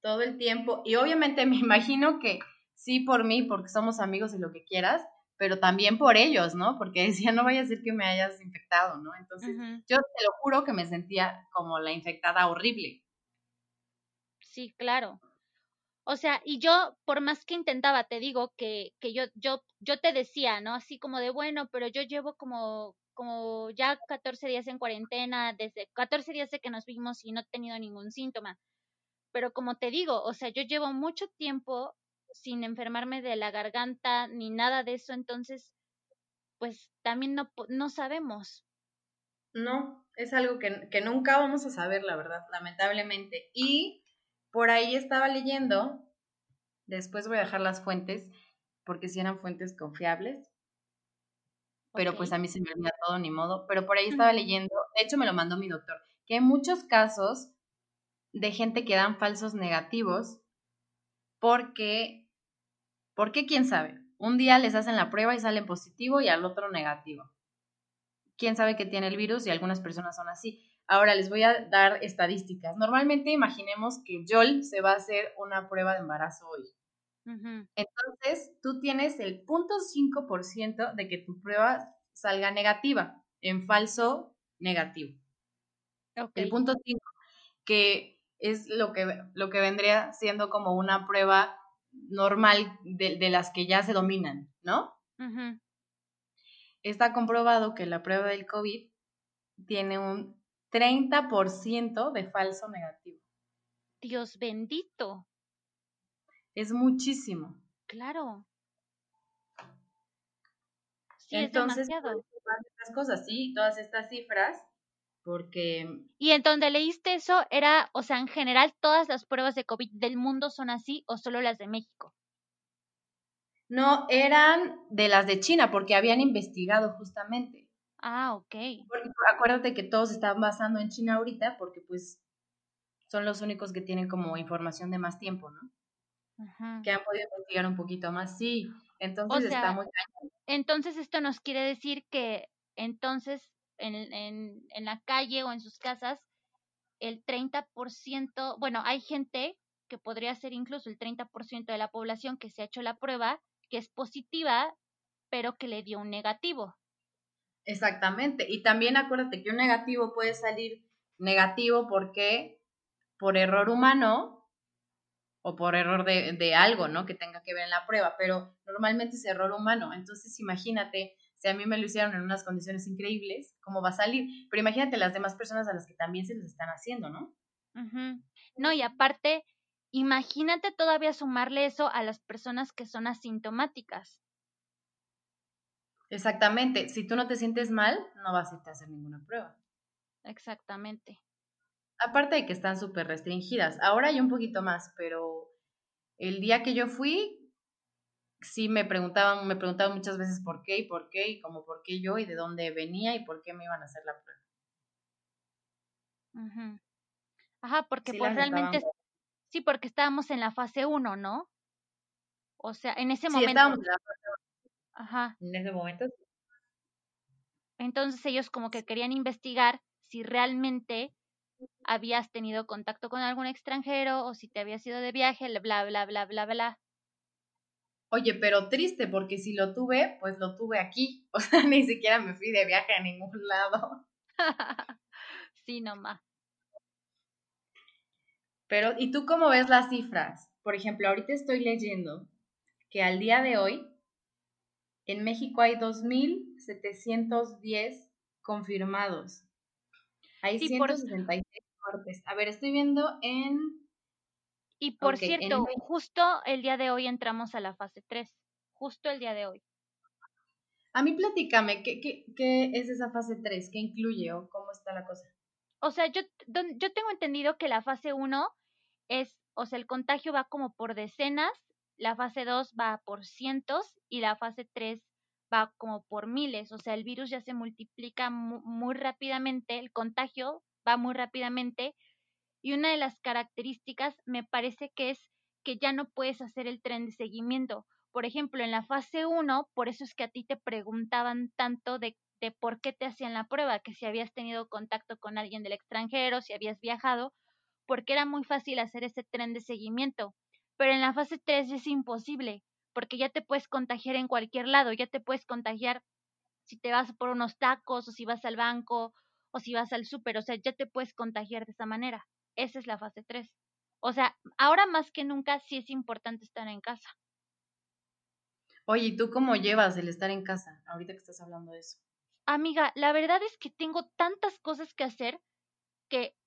todo el tiempo, y obviamente me imagino que sí por mí, porque somos amigos y lo que quieras, pero también por ellos, ¿no? Porque decía, no vaya a ser que me hayas infectado, ¿no? Entonces, yo te lo juro que me sentía como la infectada horrible. Sí, claro. O sea, y yo, por más que intentaba, te digo que, que yo, yo, yo te decía, ¿no? Así como de, bueno, pero yo llevo como, como ya 14 días en cuarentena, desde 14 días de que nos vimos y no he tenido ningún síntoma. Pero como te digo, o sea, yo llevo mucho tiempo sin enfermarme de la garganta ni nada de eso, entonces, pues también no, no sabemos. No, es algo que, que nunca vamos a saber, la verdad, lamentablemente. Y por ahí estaba leyendo, después voy a dejar las fuentes, porque si eran fuentes confiables, pero pues a mí se me olvida todo, ni modo, pero por ahí estaba leyendo, de hecho me lo mandó mi doctor, que hay muchos casos de gente que dan falsos negativos porque, porque quién sabe, un día les hacen la prueba y salen positivo y al otro negativo. Quién sabe que tiene el virus y algunas personas son así. Ahora les voy a dar estadísticas. Normalmente imaginemos que Joel se va a hacer una prueba de embarazo hoy. Entonces, tú tienes el 0.5% de que tu prueba salga negativa, en falso negativo. El punto 5, que es lo que, lo que vendría siendo como una prueba normal de, las que ya se dominan, ¿no? Está comprobado que la prueba del COVID tiene un 30% de falso negativo. Dios bendito. Es muchísimo. Claro. Sí, Entonces, es demasiado. Todas estas cosas, sí, todas estas cifras, porque... ¿Y en donde leíste eso era, o sea, en general todas las pruebas de COVID del mundo son así o solo las de México? No, eran de las de China, porque habían investigado justamente. Ah, ok. Porque acuérdate que todos están basando en China ahorita porque pues son los únicos que tienen como información de más tiempo, ¿no? Ajá. Que han podido investigar un poquito más, sí. Entonces está muy Entonces esto nos quiere decir que entonces en, en, en la calle o en sus casas el 30%, bueno, hay gente que podría ser incluso el 30% de la población que se ha hecho la prueba, que es positiva, pero que le dio un negativo. Exactamente. Y también acuérdate que un negativo puede salir negativo porque por error humano o por error de, de, algo, ¿no? Que tenga que ver en la prueba, pero normalmente es error humano. Entonces, imagínate, si a mí me lo hicieron en unas condiciones increíbles, ¿cómo va a salir? Pero imagínate las demás personas a las que también se les están haciendo, ¿no? No, y aparte, imagínate todavía sumarle eso a las personas que son asintomáticas. Exactamente. Si tú no te sientes mal, no vas a irte a hacer ninguna prueba. Exactamente. Aparte de que están súper restringidas. Ahora hay un poquito más, pero el día que yo fui, sí me preguntaban, me preguntaban muchas veces por qué y por qué y como por qué yo y de dónde venía y por qué me iban a hacer la prueba. Ajá, porque pues realmente sí, porque estábamos en la fase 1, ¿no? O sea, en ese sí, momento. Estábamos en la fase Ajá. En ese momento. Entonces ellos como que querían investigar si realmente habías tenido contacto con algún extranjero o si te habías ido de viaje, bla, bla, bla, bla, bla. Oye, pero triste, porque si lo tuve, pues lo tuve aquí. O sea, ni siquiera me fui de viaje a ningún lado. sí, nomás. Pero, ¿y tú cómo ves las cifras? Por ejemplo, ahorita estoy leyendo que al día de hoy en México hay 2.710 confirmados. Hay 166 muertes. A ver, estoy viendo en... Y por cierto, justo el día de hoy entramos a la fase 3. Justo el día de hoy. A mí platícame, ¿qué, qué, qué es esa fase 3? ¿Qué incluye o cómo está la cosa? O sea, yo, yo tengo entendido que la fase 1 es, o sea, el contagio va como por decenas, la fase 2 va por cientos y la fase 3 va como por miles, o sea, el virus ya se multiplica muy, rápidamente, el contagio va muy rápidamente y una de las características me parece que es que ya no puedes hacer el tren de seguimiento. Por ejemplo, en la fase 1, por eso es que a ti te preguntaban tanto de, de por qué te hacían la prueba, que si habías tenido contacto con alguien del extranjero, si habías viajado, porque era muy fácil hacer ese tren de seguimiento. Pero en la fase 3 es imposible porque ya te puedes contagiar en cualquier lado, ya te puedes contagiar si te vas por unos tacos o si vas al banco o si vas al súper, o sea, ya te puedes contagiar de esa manera. Esa es la fase 3. O sea, ahora más que nunca sí es importante estar en casa. Oye, ¿y tú cómo llevas el estar en casa ahorita que estás hablando de eso? Amiga, la verdad es que tengo tantas cosas que hacer que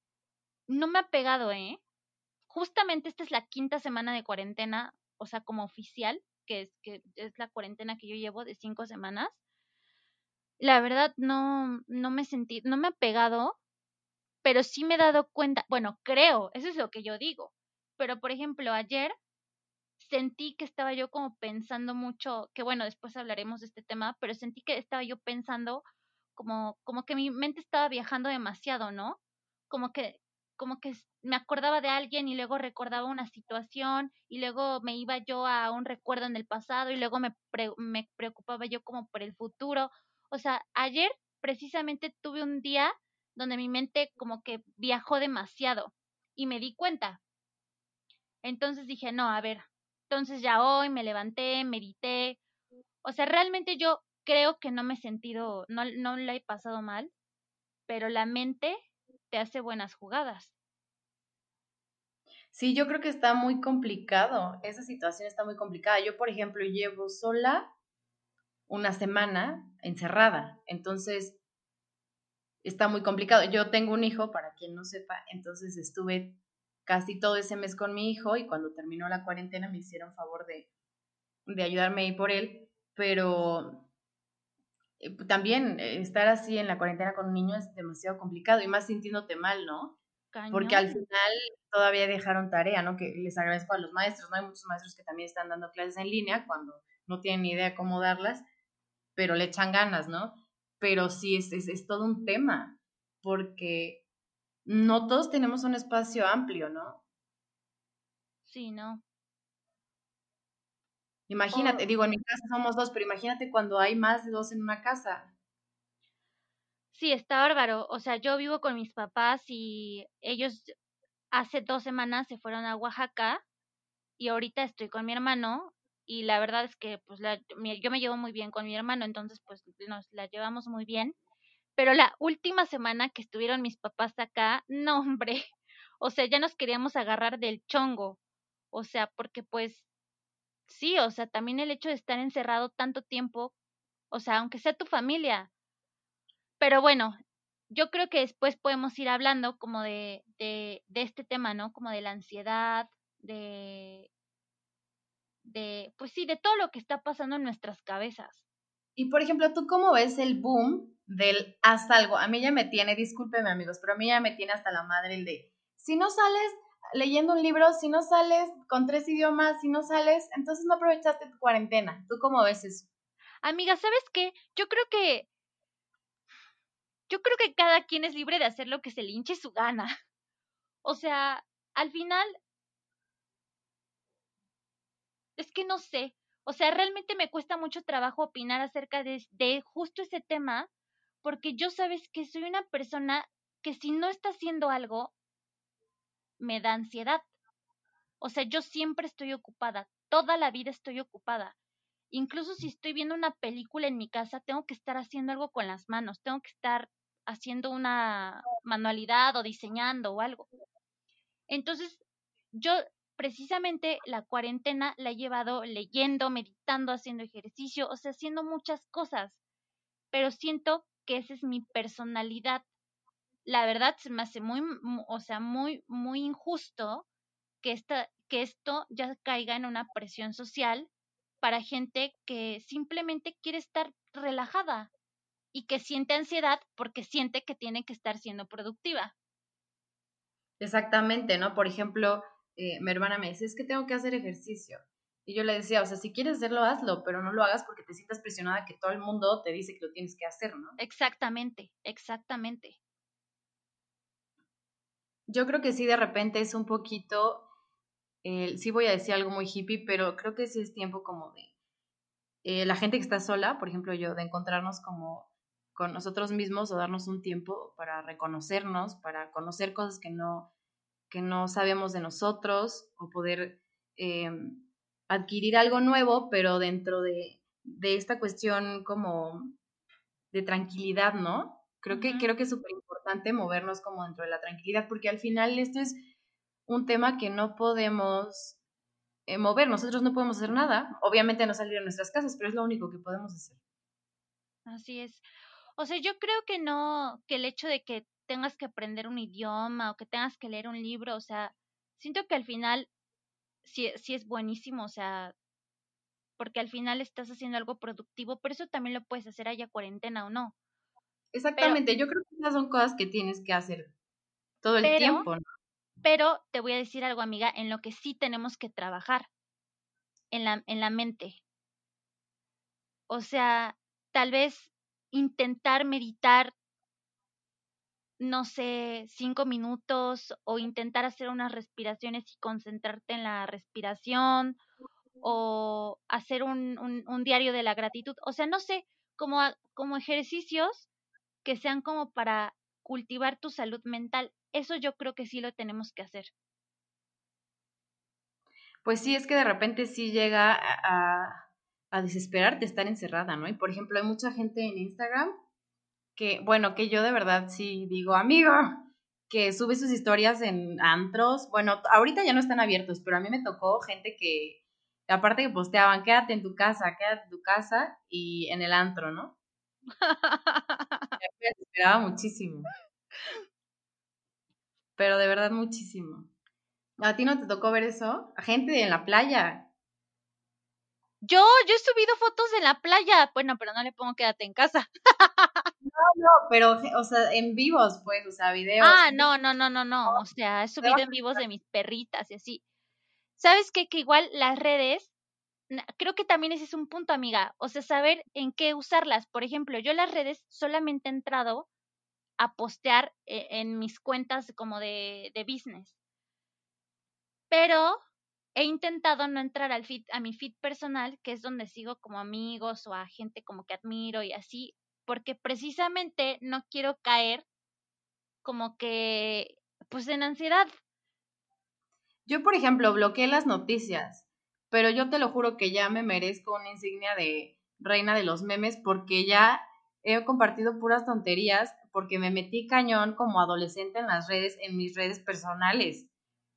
no me ha pegado, ¿eh? Justamente esta es la quinta semana de cuarentena, o sea, como oficial, que es, que es la cuarentena que yo llevo de cinco semanas, la verdad no, no me sentí, no me ha pegado, pero sí me he dado cuenta, bueno, creo, eso es lo que yo digo, pero por ejemplo, ayer sentí que estaba yo como pensando mucho, que bueno, después hablaremos de este tema, pero sentí que estaba yo pensando como, como que mi mente estaba viajando demasiado, ¿no? Como que como que me acordaba de alguien y luego recordaba una situación y luego me iba yo a un recuerdo en el pasado y luego me, me preocupaba yo como por el futuro. O sea, ayer precisamente tuve un día donde mi mente como que viajó demasiado y me di cuenta. Entonces dije, no, a ver, entonces ya hoy me levanté, medité. O sea, realmente yo creo que no me he sentido, no, no la he pasado mal, pero la mente te hace buenas jugadas. Sí, yo creo que está muy complicado. Esa situación está muy complicada. Yo, por ejemplo, llevo sola una semana encerrada. Entonces, está muy complicado. Yo tengo un hijo, para quien no sepa, entonces estuve casi todo ese mes con mi hijo y cuando terminó la cuarentena me hicieron favor de, de ayudarme ahí por él, pero también eh, estar así en la cuarentena con un niño es demasiado complicado y más sintiéndote mal, ¿no? Porque al final todavía dejaron tarea, ¿no? Que les agradezco a los maestros, ¿no? Hay muchos maestros que también están dando clases en línea cuando no tienen ni idea cómo darlas, pero le echan ganas, ¿no? Pero sí, es, es, es todo un tema, porque no todos tenemos un espacio amplio, ¿no? Sí, ¿no? Imagínate, digo, en mi casa somos dos, pero imagínate cuando hay más de dos en una casa. Sí, está bárbaro. O sea, yo vivo con mis papás y ellos hace dos semanas se fueron a Oaxaca y ahorita estoy con mi hermano y la verdad es que pues la, yo me llevo muy bien con mi hermano, entonces pues nos la llevamos muy bien. Pero la última semana que estuvieron mis papás acá, no hombre, o sea, ya nos queríamos agarrar del chongo. O sea, porque pues sí, o sea, también el hecho de estar encerrado tanto tiempo, o sea, aunque sea tu familia, pero bueno, yo creo que después podemos ir hablando como de, de, de este tema, ¿no? Como de la ansiedad, de, de, pues sí, de todo lo que está pasando en nuestras cabezas. Y por ejemplo, ¿tú cómo ves el boom del haz algo? A mí ya me tiene, discúlpeme amigos, pero a mí ya me tiene hasta la madre el de, si no sales leyendo un libro, si no sales con tres idiomas, si no sales, entonces no aprovechaste tu cuarentena. ¿Tú cómo ves eso? Amiga, ¿sabes qué? Yo creo que yo creo que cada quien es libre de hacer lo que se le hinche su gana. O sea, al final, es que no sé. O sea, realmente me cuesta mucho trabajo opinar acerca de, de justo ese tema, porque yo sabes que soy una persona que si no está haciendo algo, me da ansiedad. O sea, yo siempre estoy ocupada, toda la vida estoy ocupada. Incluso si estoy viendo una película en mi casa, tengo que estar haciendo algo con las manos, tengo que estar haciendo una manualidad o diseñando o algo. Entonces, yo precisamente la cuarentena la he llevado leyendo, meditando, haciendo ejercicio, o sea, haciendo muchas cosas, pero siento que esa es mi personalidad. La verdad se me hace muy, o sea, muy, muy injusto que, esta, que esto ya caiga en una presión social para gente que simplemente quiere estar relajada y que siente ansiedad porque siente que tiene que estar siendo productiva. Exactamente, ¿no? Por ejemplo, eh, mi hermana me dice, es que tengo que hacer ejercicio. Y yo le decía, o sea, si quieres hacerlo, hazlo, pero no lo hagas porque te sientas presionada que todo el mundo te dice que lo tienes que hacer, ¿no? Exactamente, exactamente. Yo creo que sí, de repente es un poquito, sí voy a decir algo muy hippie, pero creo que sí es tiempo como de eh, la gente que está sola, por ejemplo yo, de encontrarnos como con nosotros mismos o darnos un tiempo para reconocernos, para conocer cosas que no, que no sabemos de nosotros o poder em, adquirir algo nuevo, pero dentro de, de, esta cuestión como de tranquilidad, ¿no? Creo que, creo que es súper importante movernos como dentro de la tranquilidad, porque al final esto es un tema que no podemos eh, mover, nosotros no podemos hacer nada, obviamente no salir de nuestras casas, pero es lo único que podemos hacer. Así es. O sea, yo creo que no, que el hecho de que tengas que aprender un idioma o que tengas que leer un libro, o sea, siento que al final sí, sí es buenísimo, o sea, porque al final estás haciendo algo productivo, pero eso también lo puedes hacer haya cuarentena o no. Exactamente, yo creo que esas son cosas que tienes que hacer todo el tiempo. ¿no? Pero te voy a decir algo, amiga, en lo que sí tenemos que trabajar, en la, en la mente. O sea, tal vez intentar meditar, no sé, cinco minutos o intentar hacer unas respiraciones y concentrarte en la respiración o hacer un, un, diario de la gratitud. O sea, no sé, como, como ejercicios que sean como para cultivar tu salud mental. Eso yo creo que sí lo tenemos que hacer. Pues sí, es que de repente sí llega a, a desesperarte estar encerrada, ¿no? Y por ejemplo, hay mucha gente en Instagram que, bueno, que yo de verdad sí digo, amigo, que sube sus historias en antros. Bueno, ahorita ya no están abiertos, pero a mí me tocó gente que, aparte que posteaban, quédate en tu casa, quédate en tu casa y en el antro, ¿no? me desesperaba muchísimo. Pero de verdad muchísimo. ¿A ti no te tocó ver eso? A gente en la playa. Yo, yo he subido fotos en la playa. Bueno, pero no le pongo quédate en casa. No, no, pero, o sea, en vivos, pues, o sea, videos. Ah, no, no, no, no, no. O sea, he subido en vivos de mis perritas y así. ¿Sabes qué? Que igual las redes, creo que también ese es un punto, amiga. O sea, saber en qué usarlas. Por ejemplo, yo las redes solamente he entrado a postear eh, en mis cuentas como de, de business. Pero he intentado no entrar al feed, a mi feed personal, que es donde sigo como amigos o a gente como que admiro y así, porque precisamente no quiero caer como que, pues en ansiedad. Yo, por ejemplo, bloqueé las noticias, pero yo te lo juro que ya me merezco una insignia de reina de los memes porque ya he compartido puras tonterías porque me metí cañón como adolescente en las redes, en mis redes personales.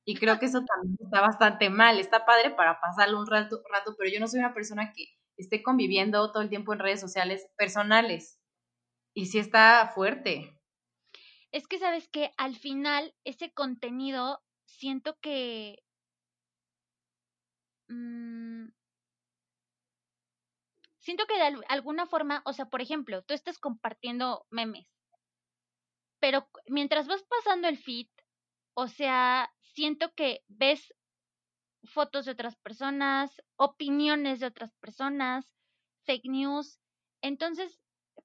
Y creo que eso también está bastante mal. Está padre para pasarlo un rato, rato, pero yo no soy una persona que esté conviviendo todo el tiempo en redes sociales personales. Y sí está fuerte. Es que sabes que al final ese contenido siento que... Mm, siento que de alguna forma, o sea, por ejemplo, tú estás compartiendo memes, pero mientras vas pasando el feed, o sea, siento que ves fotos de otras personas, opiniones de otras personas, fake news. Entonces,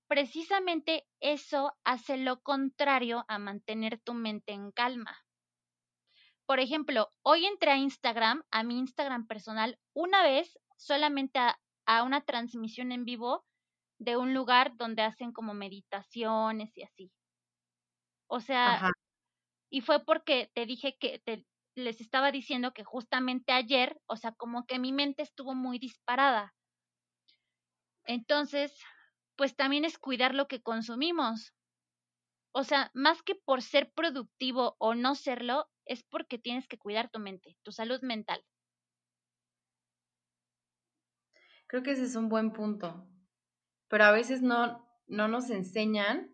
precisamente eso hace lo contrario a mantener tu mente en calma. Por ejemplo, hoy entré a Instagram, a mi Instagram personal, una vez, solamente a, a una transmisión en vivo de un lugar donde hacen como meditaciones y así. O sea, y fue porque te dije que te, les estaba diciendo que justamente ayer, o sea, como que mi mente estuvo muy disparada. Entonces, pues también es cuidar lo que consumimos. O sea, más que por ser productivo o no serlo, es porque tienes que cuidar tu mente, tu salud mental. Creo que ese es un buen punto. Pero a veces no, no nos enseñan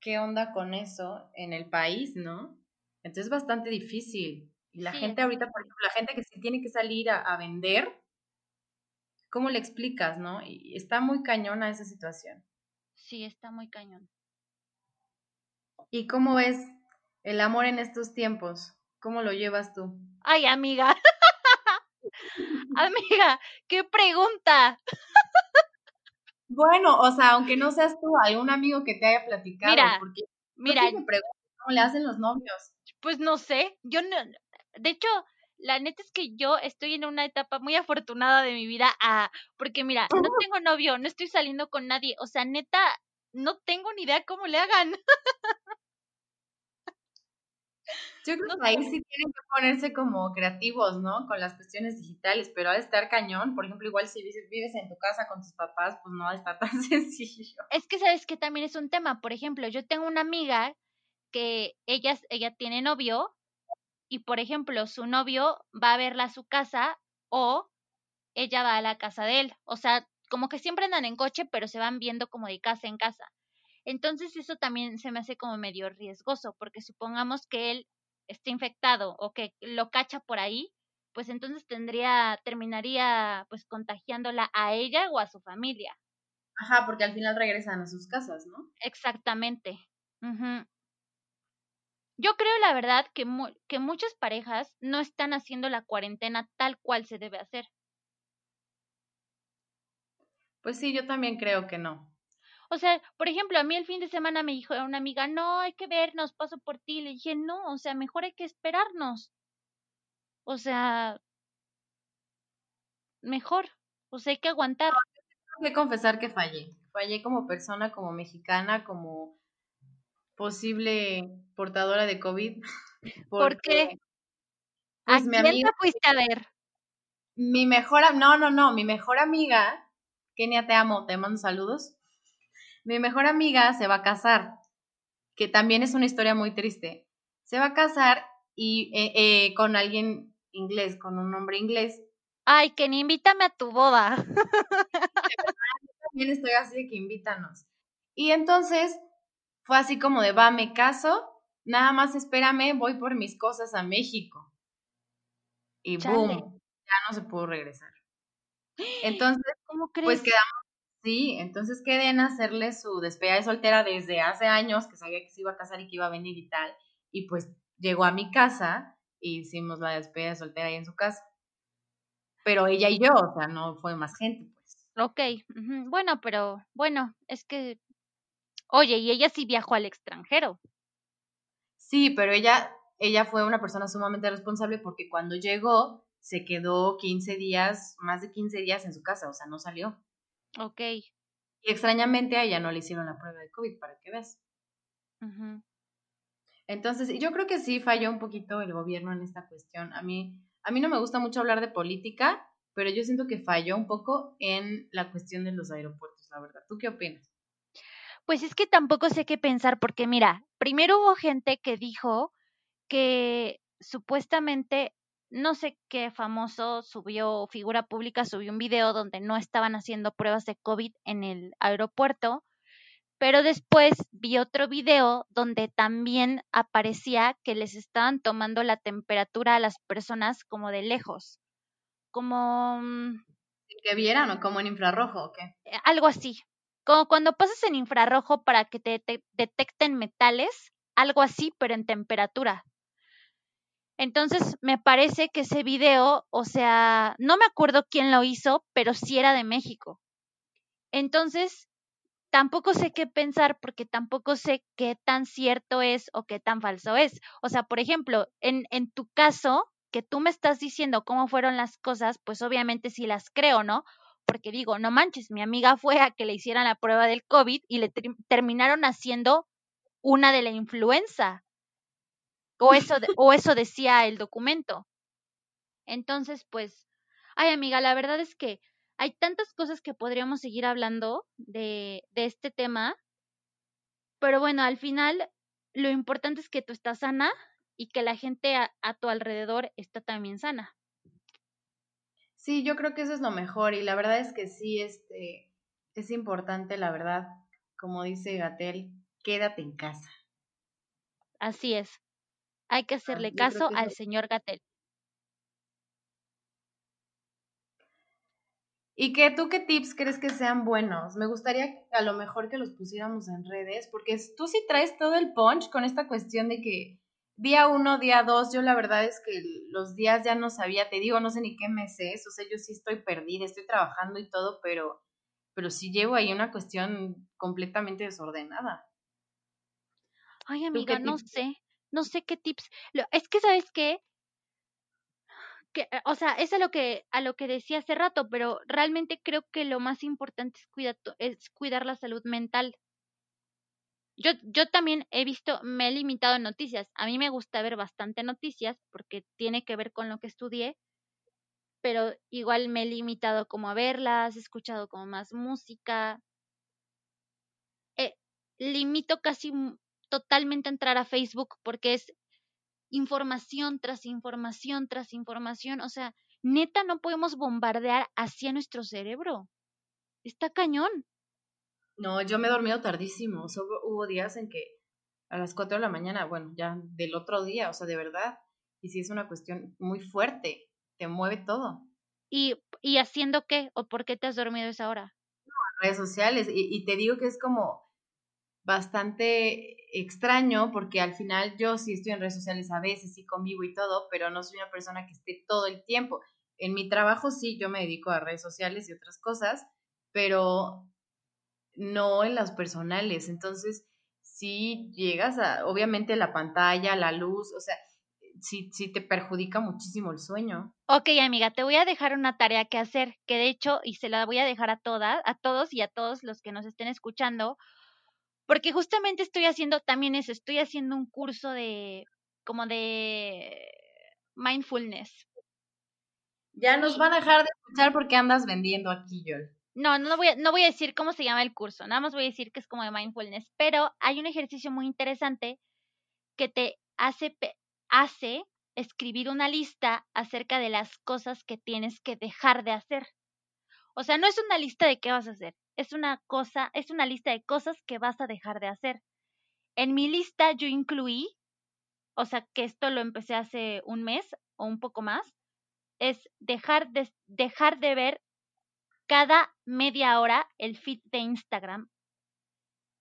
qué onda con eso en el país, ¿no? Entonces es bastante difícil. Y la gente ahorita, por ejemplo, la gente que se tiene que salir a, a, vender, ¿cómo le explicas, no? Y está muy cañona esa situación. Sí, está muy cañón. ¿Y cómo ves el amor en estos tiempos? ¿Cómo lo llevas tú? Ay, amiga. amiga, qué pregunta. bueno, o sea, aunque no seas tú, algún amigo que te haya platicado. Mira, porque, mira. me pregunto cómo le hacen los novios. Pues no sé, yo no, de hecho, la neta es que yo estoy en una etapa muy afortunada de mi vida, ah, porque mira, no tengo novio, no estoy saliendo con nadie, o sea, neta, no tengo ni idea cómo le hagan. Yo creo que ahí sí tienen que ponerse como creativos, ¿no? Con las cuestiones digitales, pero de estar cañón. Por ejemplo, igual si vives en tu casa con tus papás, pues no estar tan sencillo. Es que sabes que también es un tema. Por ejemplo, yo tengo una amiga que ella, ella tiene novio y, por ejemplo, su novio va a verla a su casa o ella va a la casa de él. O sea, como que siempre andan en coche, pero se van viendo como de casa en casa. Entonces eso también se me hace como medio riesgoso, porque supongamos que él esté infectado o que lo cacha por ahí, pues entonces tendría, terminaría pues contagiándola a ella o a su familia. Ajá, porque al final regresan a sus casas, ¿no? Exactamente. Yo creo, la verdad, que, que muchas parejas no están haciendo la cuarentena tal cual se debe hacer. Pues sí, yo también creo que no. O sea, por ejemplo, a mí el fin de semana me dijo una amiga, no, hay que vernos, paso por ti. Le dije, no, o sea, mejor hay que esperarnos. O sea, mejor, o sea, hay que aguantar. Tengo que confesar que fallé. Fallé como persona, como mexicana, como posible portadora de COVID. ¿Por qué? Pues, ¿A mi quién amiga, te fuiste a ver? Mi mejor, no, no, no, mi mejor amiga, Kenia, te amo, te mando saludos. Mi mejor amiga se va a casar, que también es una historia muy triste. Se va a casar y eh, eh, con alguien inglés, con un hombre inglés. Ay, Kenia, invítame a tu boda. también estoy así que invítanos. Y entonces fue así como de, va, me caso, nada más espérame, voy por mis cosas a México. Y boom, ya no se pudo regresar. Entonces, ¿cómo pues crees? Pues quedamos, sí, entonces quedé en hacerle su despedida de soltera desde hace años, que sabía que se iba a casar y que iba a venir y tal. Y pues llegó a mi casa y hicimos la despedida de soltera ahí en su casa. Pero ella y yo, o sea, no fue más gente, pues. Ok, bueno, pero bueno, es que Oye, y ella sí viajó al extranjero. Sí, pero ella, ella fue una persona sumamente responsable porque cuando llegó se quedó 15 días, más de 15 días en su casa, o sea, no salió. Ok. Y extrañamente a ella no le hicieron la prueba de COVID, para que veas. Entonces, yo creo que sí falló un poquito el gobierno en esta cuestión. A mí, a mí no me gusta mucho hablar de política, pero yo siento que falló un poco en la cuestión de los aeropuertos, la verdad. ¿Tú qué opinas? Pues es que tampoco sé qué pensar, porque mira, primero hubo gente que dijo que supuestamente no sé qué famoso subió, figura pública subió un video donde no estaban haciendo pruebas de COVID en el aeropuerto, pero después vi otro video donde también aparecía que les estaban tomando la temperatura a las personas como de lejos, como... Mm, que vieran o como en infrarrojo o qué? Eh, algo así, como cuando pasas en infrarrojo para que te, detecten metales, algo así, pero en temperatura. Entonces, me parece que ese video, o sea, no me acuerdo quién lo hizo, pero sí era de México. Entonces, tampoco sé qué pensar porque tampoco sé qué tan cierto es o qué tan falso es. O sea, por ejemplo, en, en tu caso, que tú me estás diciendo cómo fueron las cosas, pues obviamente sí las creo, ¿no? porque digo, no manches, mi amiga fue a que le hicieran la prueba del COVID y le terminaron haciendo una de la influenza. O eso, o eso decía el documento. Entonces, pues, ay amiga, la verdad es que hay tantas cosas que podríamos seguir hablando de, de este tema, pero bueno, al final lo importante es que tú estás sana y que la gente a, a tu alrededor está también sana. Sí, yo creo que eso es lo mejor y la verdad es que sí, este, es importante, la verdad, como dice Gatel, quédate en casa. Así es. Hay que hacerle caso al señor Gatel. ¿Y qué, tú qué tips crees que sean buenos? Me gustaría a lo mejor que los pusiéramos en redes, porque tú sí traes todo el punch con esta cuestión de que día uno, día dos, yo la verdad es que los días ya no sabía, te digo, no sé ni qué mes es, o sea, yo sí estoy perdida, estoy trabajando y todo, pero, pero sí llevo ahí una cuestión completamente desordenada. Ay, amiga, no sé, no sé qué tips. Es que, ¿sabes qué? Eh, o sea, es a lo que a lo que decía hace rato, pero realmente creo que lo más importante es cuidar, es cuidar la salud mental. Yo, yo también he visto, me he limitado en noticias. A mí me gusta ver bastante noticias porque tiene que ver con lo que estudié, pero igual me he limitado como a verlas, he escuchado como más música. Eh, limito casi totalmente entrar a Facebook porque es información tras información tras información. O sea, neta no podemos bombardear hacia nuestro cerebro. Está cañón. No, yo me he dormido tardísimo. hubo días en que a las 4 de la mañana, bueno, ya del otro día, o sea, de verdad. Y sí es una cuestión muy fuerte, te mueve todo. ¿Y, y haciendo qué? ¿O por qué te has dormido esa hora? No, redes sociales. Y, y te digo que es como bastante extraño porque al final yo sí estoy en redes sociales a veces, sí convivo y todo, pero no soy una persona que esté todo el tiempo. En mi trabajo sí, yo me dedico a redes sociales y otras cosas, pero no en las personales. Entonces, sí llegas a, obviamente, la pantalla, la luz, o sea, sí te perjudica muchísimo el sueño. Ok, amiga, te voy a dejar una tarea que hacer, que de hecho, y se la voy a dejar a todas, a todos y a todos los que nos estén escuchando, porque justamente estoy haciendo también eso, estoy haciendo un curso de, como de mindfulness. Ya nos van a dejar de escuchar porque andas vendiendo aquí, Yol. No, no voy, a, no voy a decir cómo se llama el curso, nada más voy a decir que es como de mindfulness, pero hay un ejercicio muy interesante que te hace, hace escribir una lista acerca de las cosas que tienes que dejar de hacer. O sea, no es una lista de qué vas a hacer, es una cosa, es una lista de cosas que vas a dejar de hacer. En mi lista yo incluí, o sea, que esto lo empecé hace un mes o un poco más, es dejar de, dejar de ver cada media hora el feed de Instagram.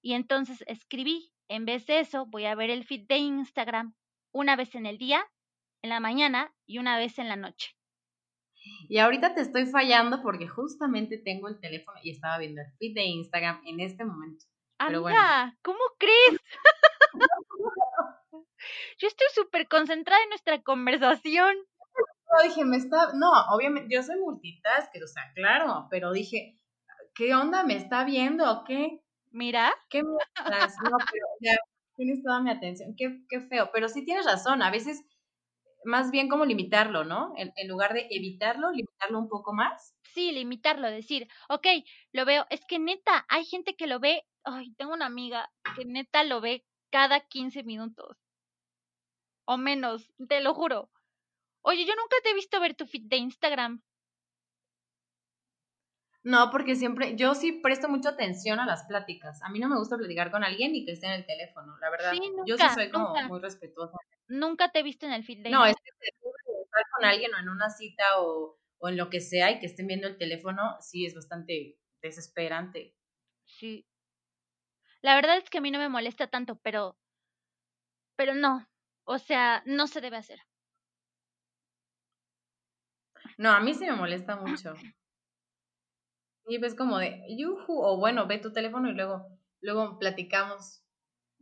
Y entonces escribí, en vez de eso, voy a ver el feed de Instagram una vez en el día, en la mañana y una vez en la noche. Y ahorita te estoy fallando porque justamente tengo el teléfono y estaba viendo el feed de Instagram en este momento. Amiga, ¿cómo crees? Yo estoy súper concentrada en nuestra conversación dije, me está, no, obviamente, yo soy multitask, o sea, claro, pero dije, ¿qué onda? ¿Me está viendo o qué? Mira. ¿Qué me No, pero ya tienes toda mi atención, qué, qué feo, pero sí tienes razón, a veces más bien como limitarlo, ¿no? En, en, lugar de evitarlo, limitarlo un poco más. Sí, limitarlo, decir, ok, lo veo, es que neta, hay gente que lo ve, ay, tengo una amiga que neta lo ve cada 15 minutos. O menos, te lo juro. Oye, yo nunca te he visto ver tu feed de Instagram. No, porque siempre, yo sí presto mucha atención a las pláticas. A mí no me gusta platicar con alguien y que esté en el teléfono, la verdad. yo sí soy como muy respetuosa. Nunca te he visto en el feed de No, es que estar con alguien o en una cita o, o en lo que sea y que estén viendo el teléfono, sí es bastante desesperante. Sí. La verdad es que a mí no me molesta tanto, pero, pero no. O sea, no se debe hacer. No, a mí sí me molesta mucho. Y ves como de, yuhu, o bueno, ve tu teléfono y luego, luego platicamos.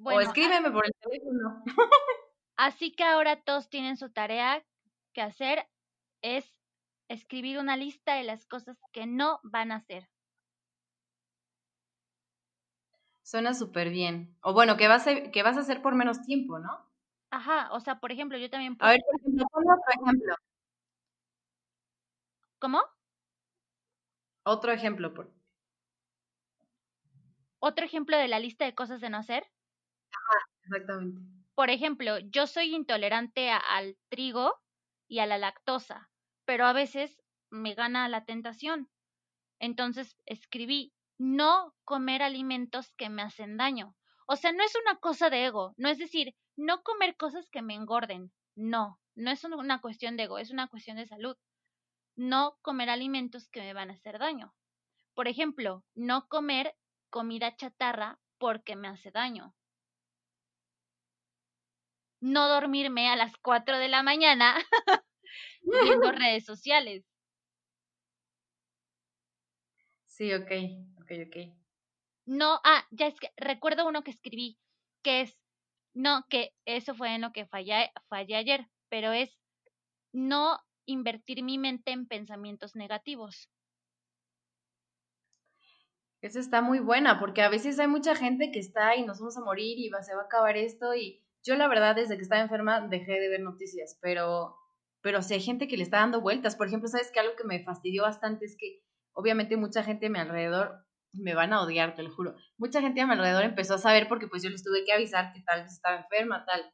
o escríbeme por el teléfono. Así que ahora todos tienen su tarea que hacer, es escribir una lista de las cosas que no van a hacer. Suena súper bien. O bueno, que vas, a, que vas a hacer por menos tiempo, ¿no? Ajá, o sea, por ejemplo, yo también... A ver, por ejemplo, otro ejemplo. ¿Cómo? Otro ejemplo. Por... Otro ejemplo de la lista de cosas de no hacer. Ajá, exactamente. Por ejemplo, yo soy intolerante al trigo y a la lactosa, pero a veces me gana la tentación. Entonces escribí, no comer alimentos que me hacen daño. O sea, no es una cosa de ego, no es decir, no comer cosas que me engorden. No, no es una cuestión de ego, es una cuestión de salud. No comer alimentos que me van a hacer daño. Por ejemplo, no comer comida chatarra porque me hace daño. No dormirme a las 4 de la mañana viendo redes sociales. Sí, ok, ok, ok. No, ah, ya es que recuerdo uno que escribí, que es, no, que eso fue en lo que fallé, fallé ayer, pero es no invertir mi mente en pensamientos negativos. Esa está muy buena, porque a veces hay mucha gente que está y nos vamos a morir y va, se va a acabar esto. Y yo la verdad, desde que estaba enferma, dejé de ver noticias, pero, pero sí hay gente que le está dando vueltas. Por ejemplo, ¿sabes que Algo que me fastidió bastante es que obviamente mucha gente a mi alrededor me van a odiar, te lo juro. Mucha gente a mi alrededor empezó a saber porque pues yo les tuve que avisar que tal vez estaba enferma, tal.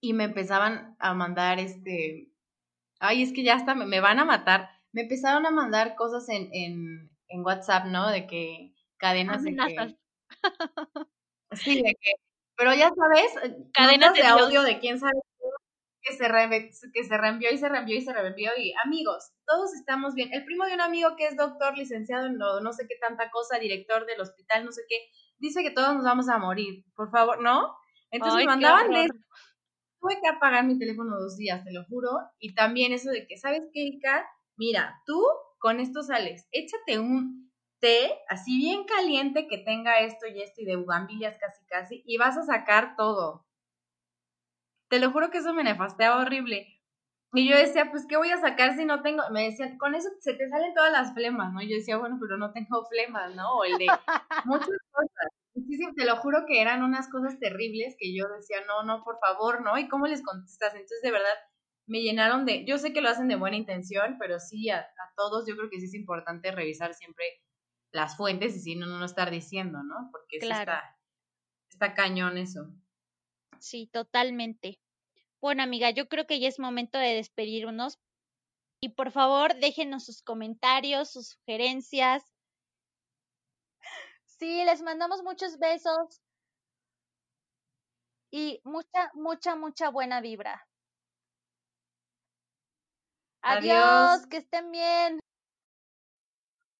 Y me empezaban a mandar este, ay, es que ya hasta me, van a matar. Me empezaron a mandar cosas en, en, en WhatsApp, ¿no? De que cadenas de que... Sí, de que... Pero ya sabes, cadenas de audio de quién sabe que se, que se reenvió y se reenvió y se reenvió y amigos, todos estamos bien. El primo de un amigo que es doctor, licenciado en no sé qué tanta cosa, director del hospital, no sé qué, dice que todos nos vamos a morir, por favor, ¿no? Entonces me mandaban de tuve que apagar mi teléfono dos días, te lo juro, y también eso de que, ¿sabes qué, Ica? Mira, tú con esto sales, échate un té así bien caliente que tenga esto y esto y de bugambillas casi casi y vas a sacar todo. Te lo juro que eso me nefasteaba horrible. Y yo decía, pues, ¿qué voy a sacar si no tengo? Me decían, con eso se te salen todas las flemas, ¿no? Y yo decía, bueno, pero no tengo flemas, ¿no? O el de muchas cosas. Muchísimo, te lo juro que eran unas cosas terribles que yo decía, no, no, por favor, ¿no? ¿Y cómo les contestas? Entonces, de verdad, me llenaron de, yo sé que lo hacen de buena intención, pero sí, a, todos yo creo que sí es importante revisar siempre las fuentes y si no, no estar diciendo, ¿no? Porque está, está cañón eso. Sí, totalmente. Bueno, amiga, yo creo que ya es momento de despedirnos. Y por favor, déjenos sus comentarios, sus sugerencias. Sí, les mandamos muchos besos y mucha, mucha, mucha buena vibra. Adiós, Adiós que estén bien.